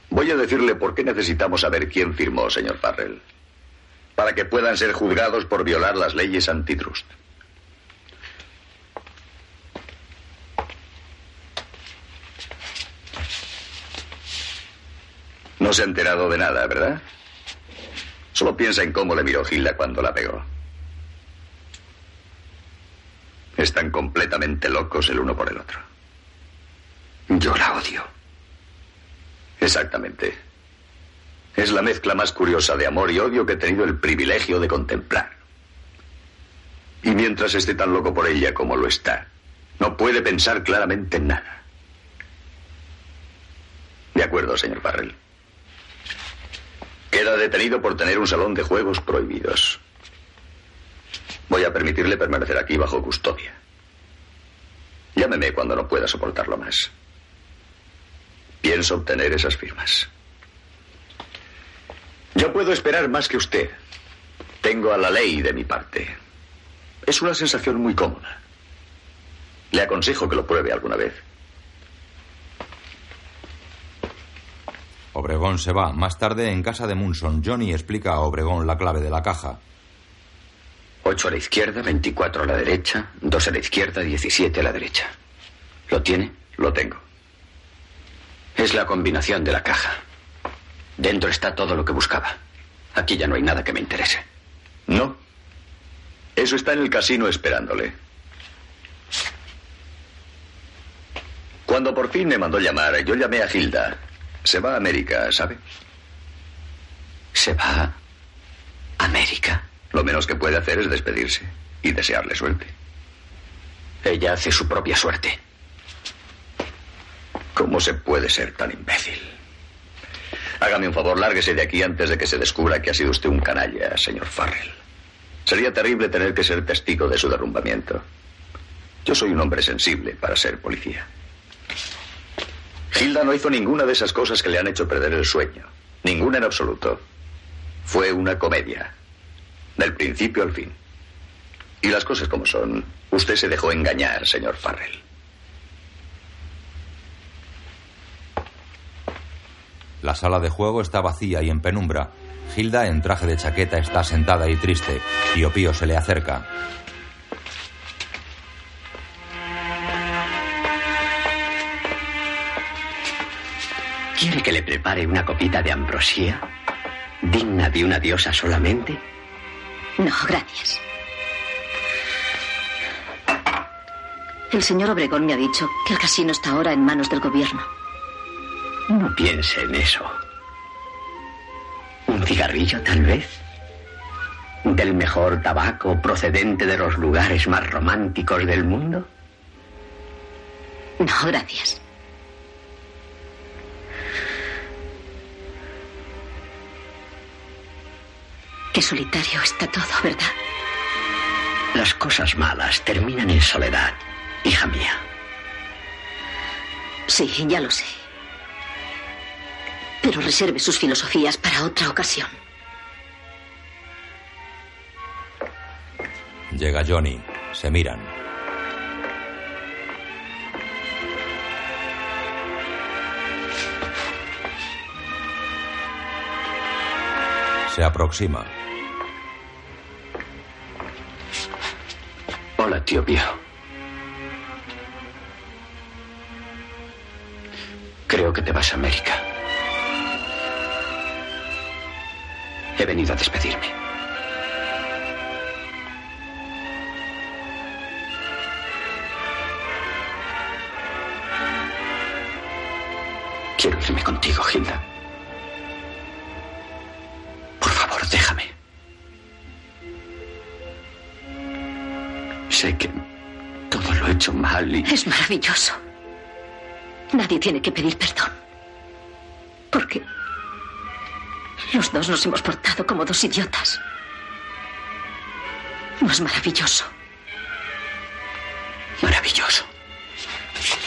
Voy a decirle por qué necesitamos saber quién firmó, señor Farrell. Para que puedan ser juzgados por violar las leyes antitrust. No se ha enterado de nada, ¿verdad? Solo piensa en cómo le miró Hilda cuando la pegó. Están completamente locos el uno por el otro. Yo la odio. Exactamente. Es la mezcla más curiosa de amor y odio que he tenido el privilegio de contemplar. Y mientras esté tan loco por ella como lo está, no puede pensar claramente en nada. De acuerdo, señor Farrell. Queda detenido por tener un salón de juegos prohibidos. Voy a permitirle permanecer aquí bajo custodia. Llámeme cuando no pueda soportarlo más. Pienso obtener esas firmas. Yo puedo esperar más que usted. Tengo a la ley de mi parte. Es una sensación muy cómoda. Le aconsejo que lo pruebe alguna vez. Obregón se va. Más tarde, en casa de Munson, Johnny explica a Obregón la clave de la caja. 8 a la izquierda, 24 a la derecha, 2 a la izquierda, 17 a la derecha. ¿Lo tiene? Lo tengo. Es la combinación de la caja. Dentro está todo lo que buscaba. Aquí ya no hay nada que me interese. No. Eso está en el casino esperándole. Cuando por fin me mandó llamar, yo llamé a Hilda. Se va a América, ¿sabe? ¿Se va a América? Lo menos que puede hacer es despedirse y desearle suerte. Ella hace su propia suerte. ¿Cómo se puede ser tan imbécil? Hágame un favor, lárguese de aquí antes de que se descubra que ha sido usted un canalla, señor Farrell. Sería terrible tener que ser testigo de su derrumbamiento. Yo soy un hombre sensible para ser policía. Hilda no hizo ninguna de esas cosas que le han hecho perder el sueño. Ninguna en absoluto. Fue una comedia. Del principio al fin. Y las cosas como son, usted se dejó engañar, señor Farrell. La sala de juego está vacía y en penumbra. Hilda, en traje de chaqueta, está sentada y triste. Tío Pío se le acerca. ¿Quiere que le prepare una copita de ambrosía? ¿Digna de una diosa solamente? No, gracias. El señor Obregón me ha dicho que el casino está ahora en manos del gobierno. No piense en eso. ¿Un cigarrillo, tal vez? ¿Del mejor tabaco procedente de los lugares más románticos del mundo? No, gracias. Qué solitario está todo, ¿verdad? Las cosas malas terminan en soledad, hija mía. Sí, ya lo sé. Pero reserve sus filosofías para otra ocasión. Llega Johnny. Se miran. Se aproxima. Hola, tío viejo. Creo que te vas a América. He venido a despedirme. Quiero irme contigo, Hilda. Sé que todo lo he hecho mal y... Es maravilloso. Nadie tiene que pedir perdón. Porque los dos nos hemos portado como dos idiotas. No es maravilloso. Maravilloso.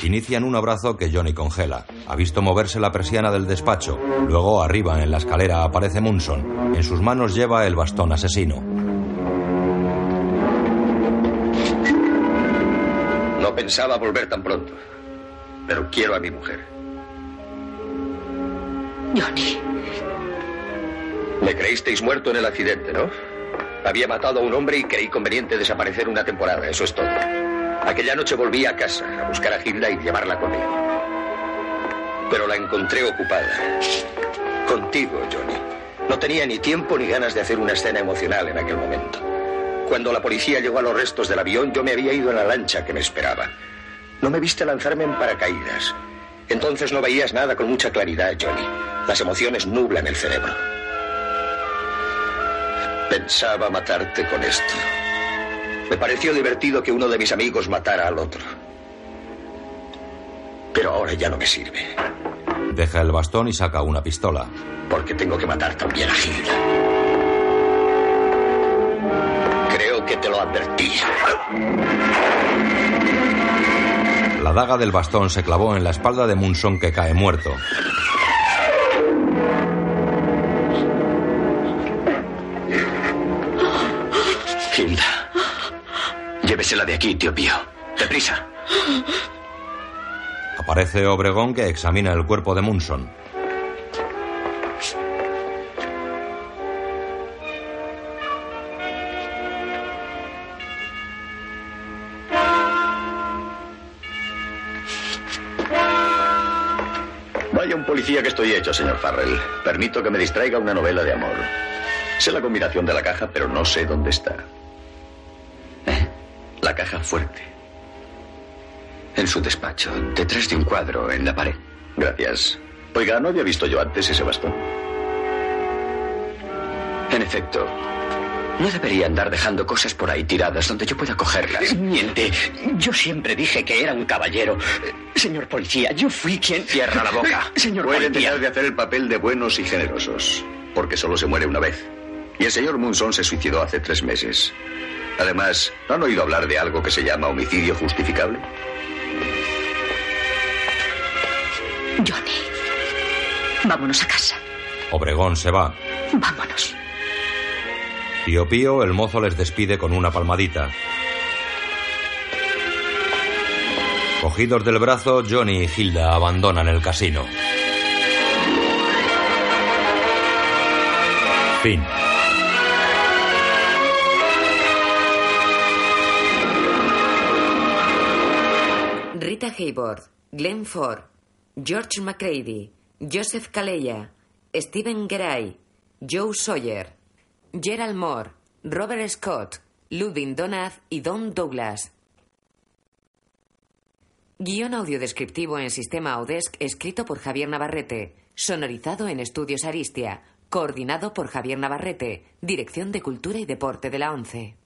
Inician un abrazo que Johnny congela. Ha visto moverse la persiana del despacho. Luego, arriba en la escalera, aparece Munson. En sus manos lleva el bastón asesino. No pensaba volver tan pronto. Pero quiero a mi mujer. Johnny. Me creísteis muerto en el accidente, ¿no? Había matado a un hombre y creí conveniente desaparecer una temporada, eso es todo. Aquella noche volví a casa a buscar a Hilda y llevarla conmigo. Pero la encontré ocupada. Contigo, Johnny. No tenía ni tiempo ni ganas de hacer una escena emocional en aquel momento. Cuando la policía llegó a los restos del avión, yo me había ido en la lancha que me esperaba. No me viste lanzarme en paracaídas. Entonces no veías nada con mucha claridad, Johnny. Las emociones nublan el cerebro. Pensaba matarte con esto. Me pareció divertido que uno de mis amigos matara al otro. Pero ahora ya no me sirve. Deja el bastón y saca una pistola. Porque tengo que matar también a Hilda. Que te lo advertí. La daga del bastón se clavó en la espalda de Munson que cae muerto. Hilda. Llévesela de aquí, tío Pío. Deprisa. Aparece Obregón que examina el cuerpo de Munson. Que estoy hecho, señor Farrell. Permito que me distraiga una novela de amor. Sé la combinación de la caja, pero no sé dónde está. ¿Eh? La caja fuerte. En su despacho, detrás de un cuadro en la pared. Gracias. Oiga, ¿no había visto yo antes ese bastón? En efecto, No debería andar dejando cosas por ahí tiradas donde yo pueda cogerlas. Miente. Yo siempre dije que era un caballero. Señor policía, yo fui quien... Cierra la boca. Señor Pueden policía. dejar de hacer el papel de buenos y generosos, porque solo se muere una vez. Y el señor Munson se suicidó hace tres meses. Además, ¿no han oído hablar de algo que se llama homicidio justificable? Johnny, vámonos a casa. Obregón se va. Vámonos. Pío Pío, el mozo les despide con una palmadita. Cogidos del brazo, Johnny y Hilda abandonan el casino. Fin. Rita Hayworth, Glenn Ford, George McCready, Joseph Kaleya, Stephen Geray, Joe Sawyer, Gerald Moore, Robert Scott, Ludwig Donath y Don Douglas. Guión audiodescriptivo en sistema Audesc escrito por Javier Navarrete, sonorizado en Estudios Aristia, coordinado por Javier Navarrete, Dirección de Cultura y Deporte de la ONCE.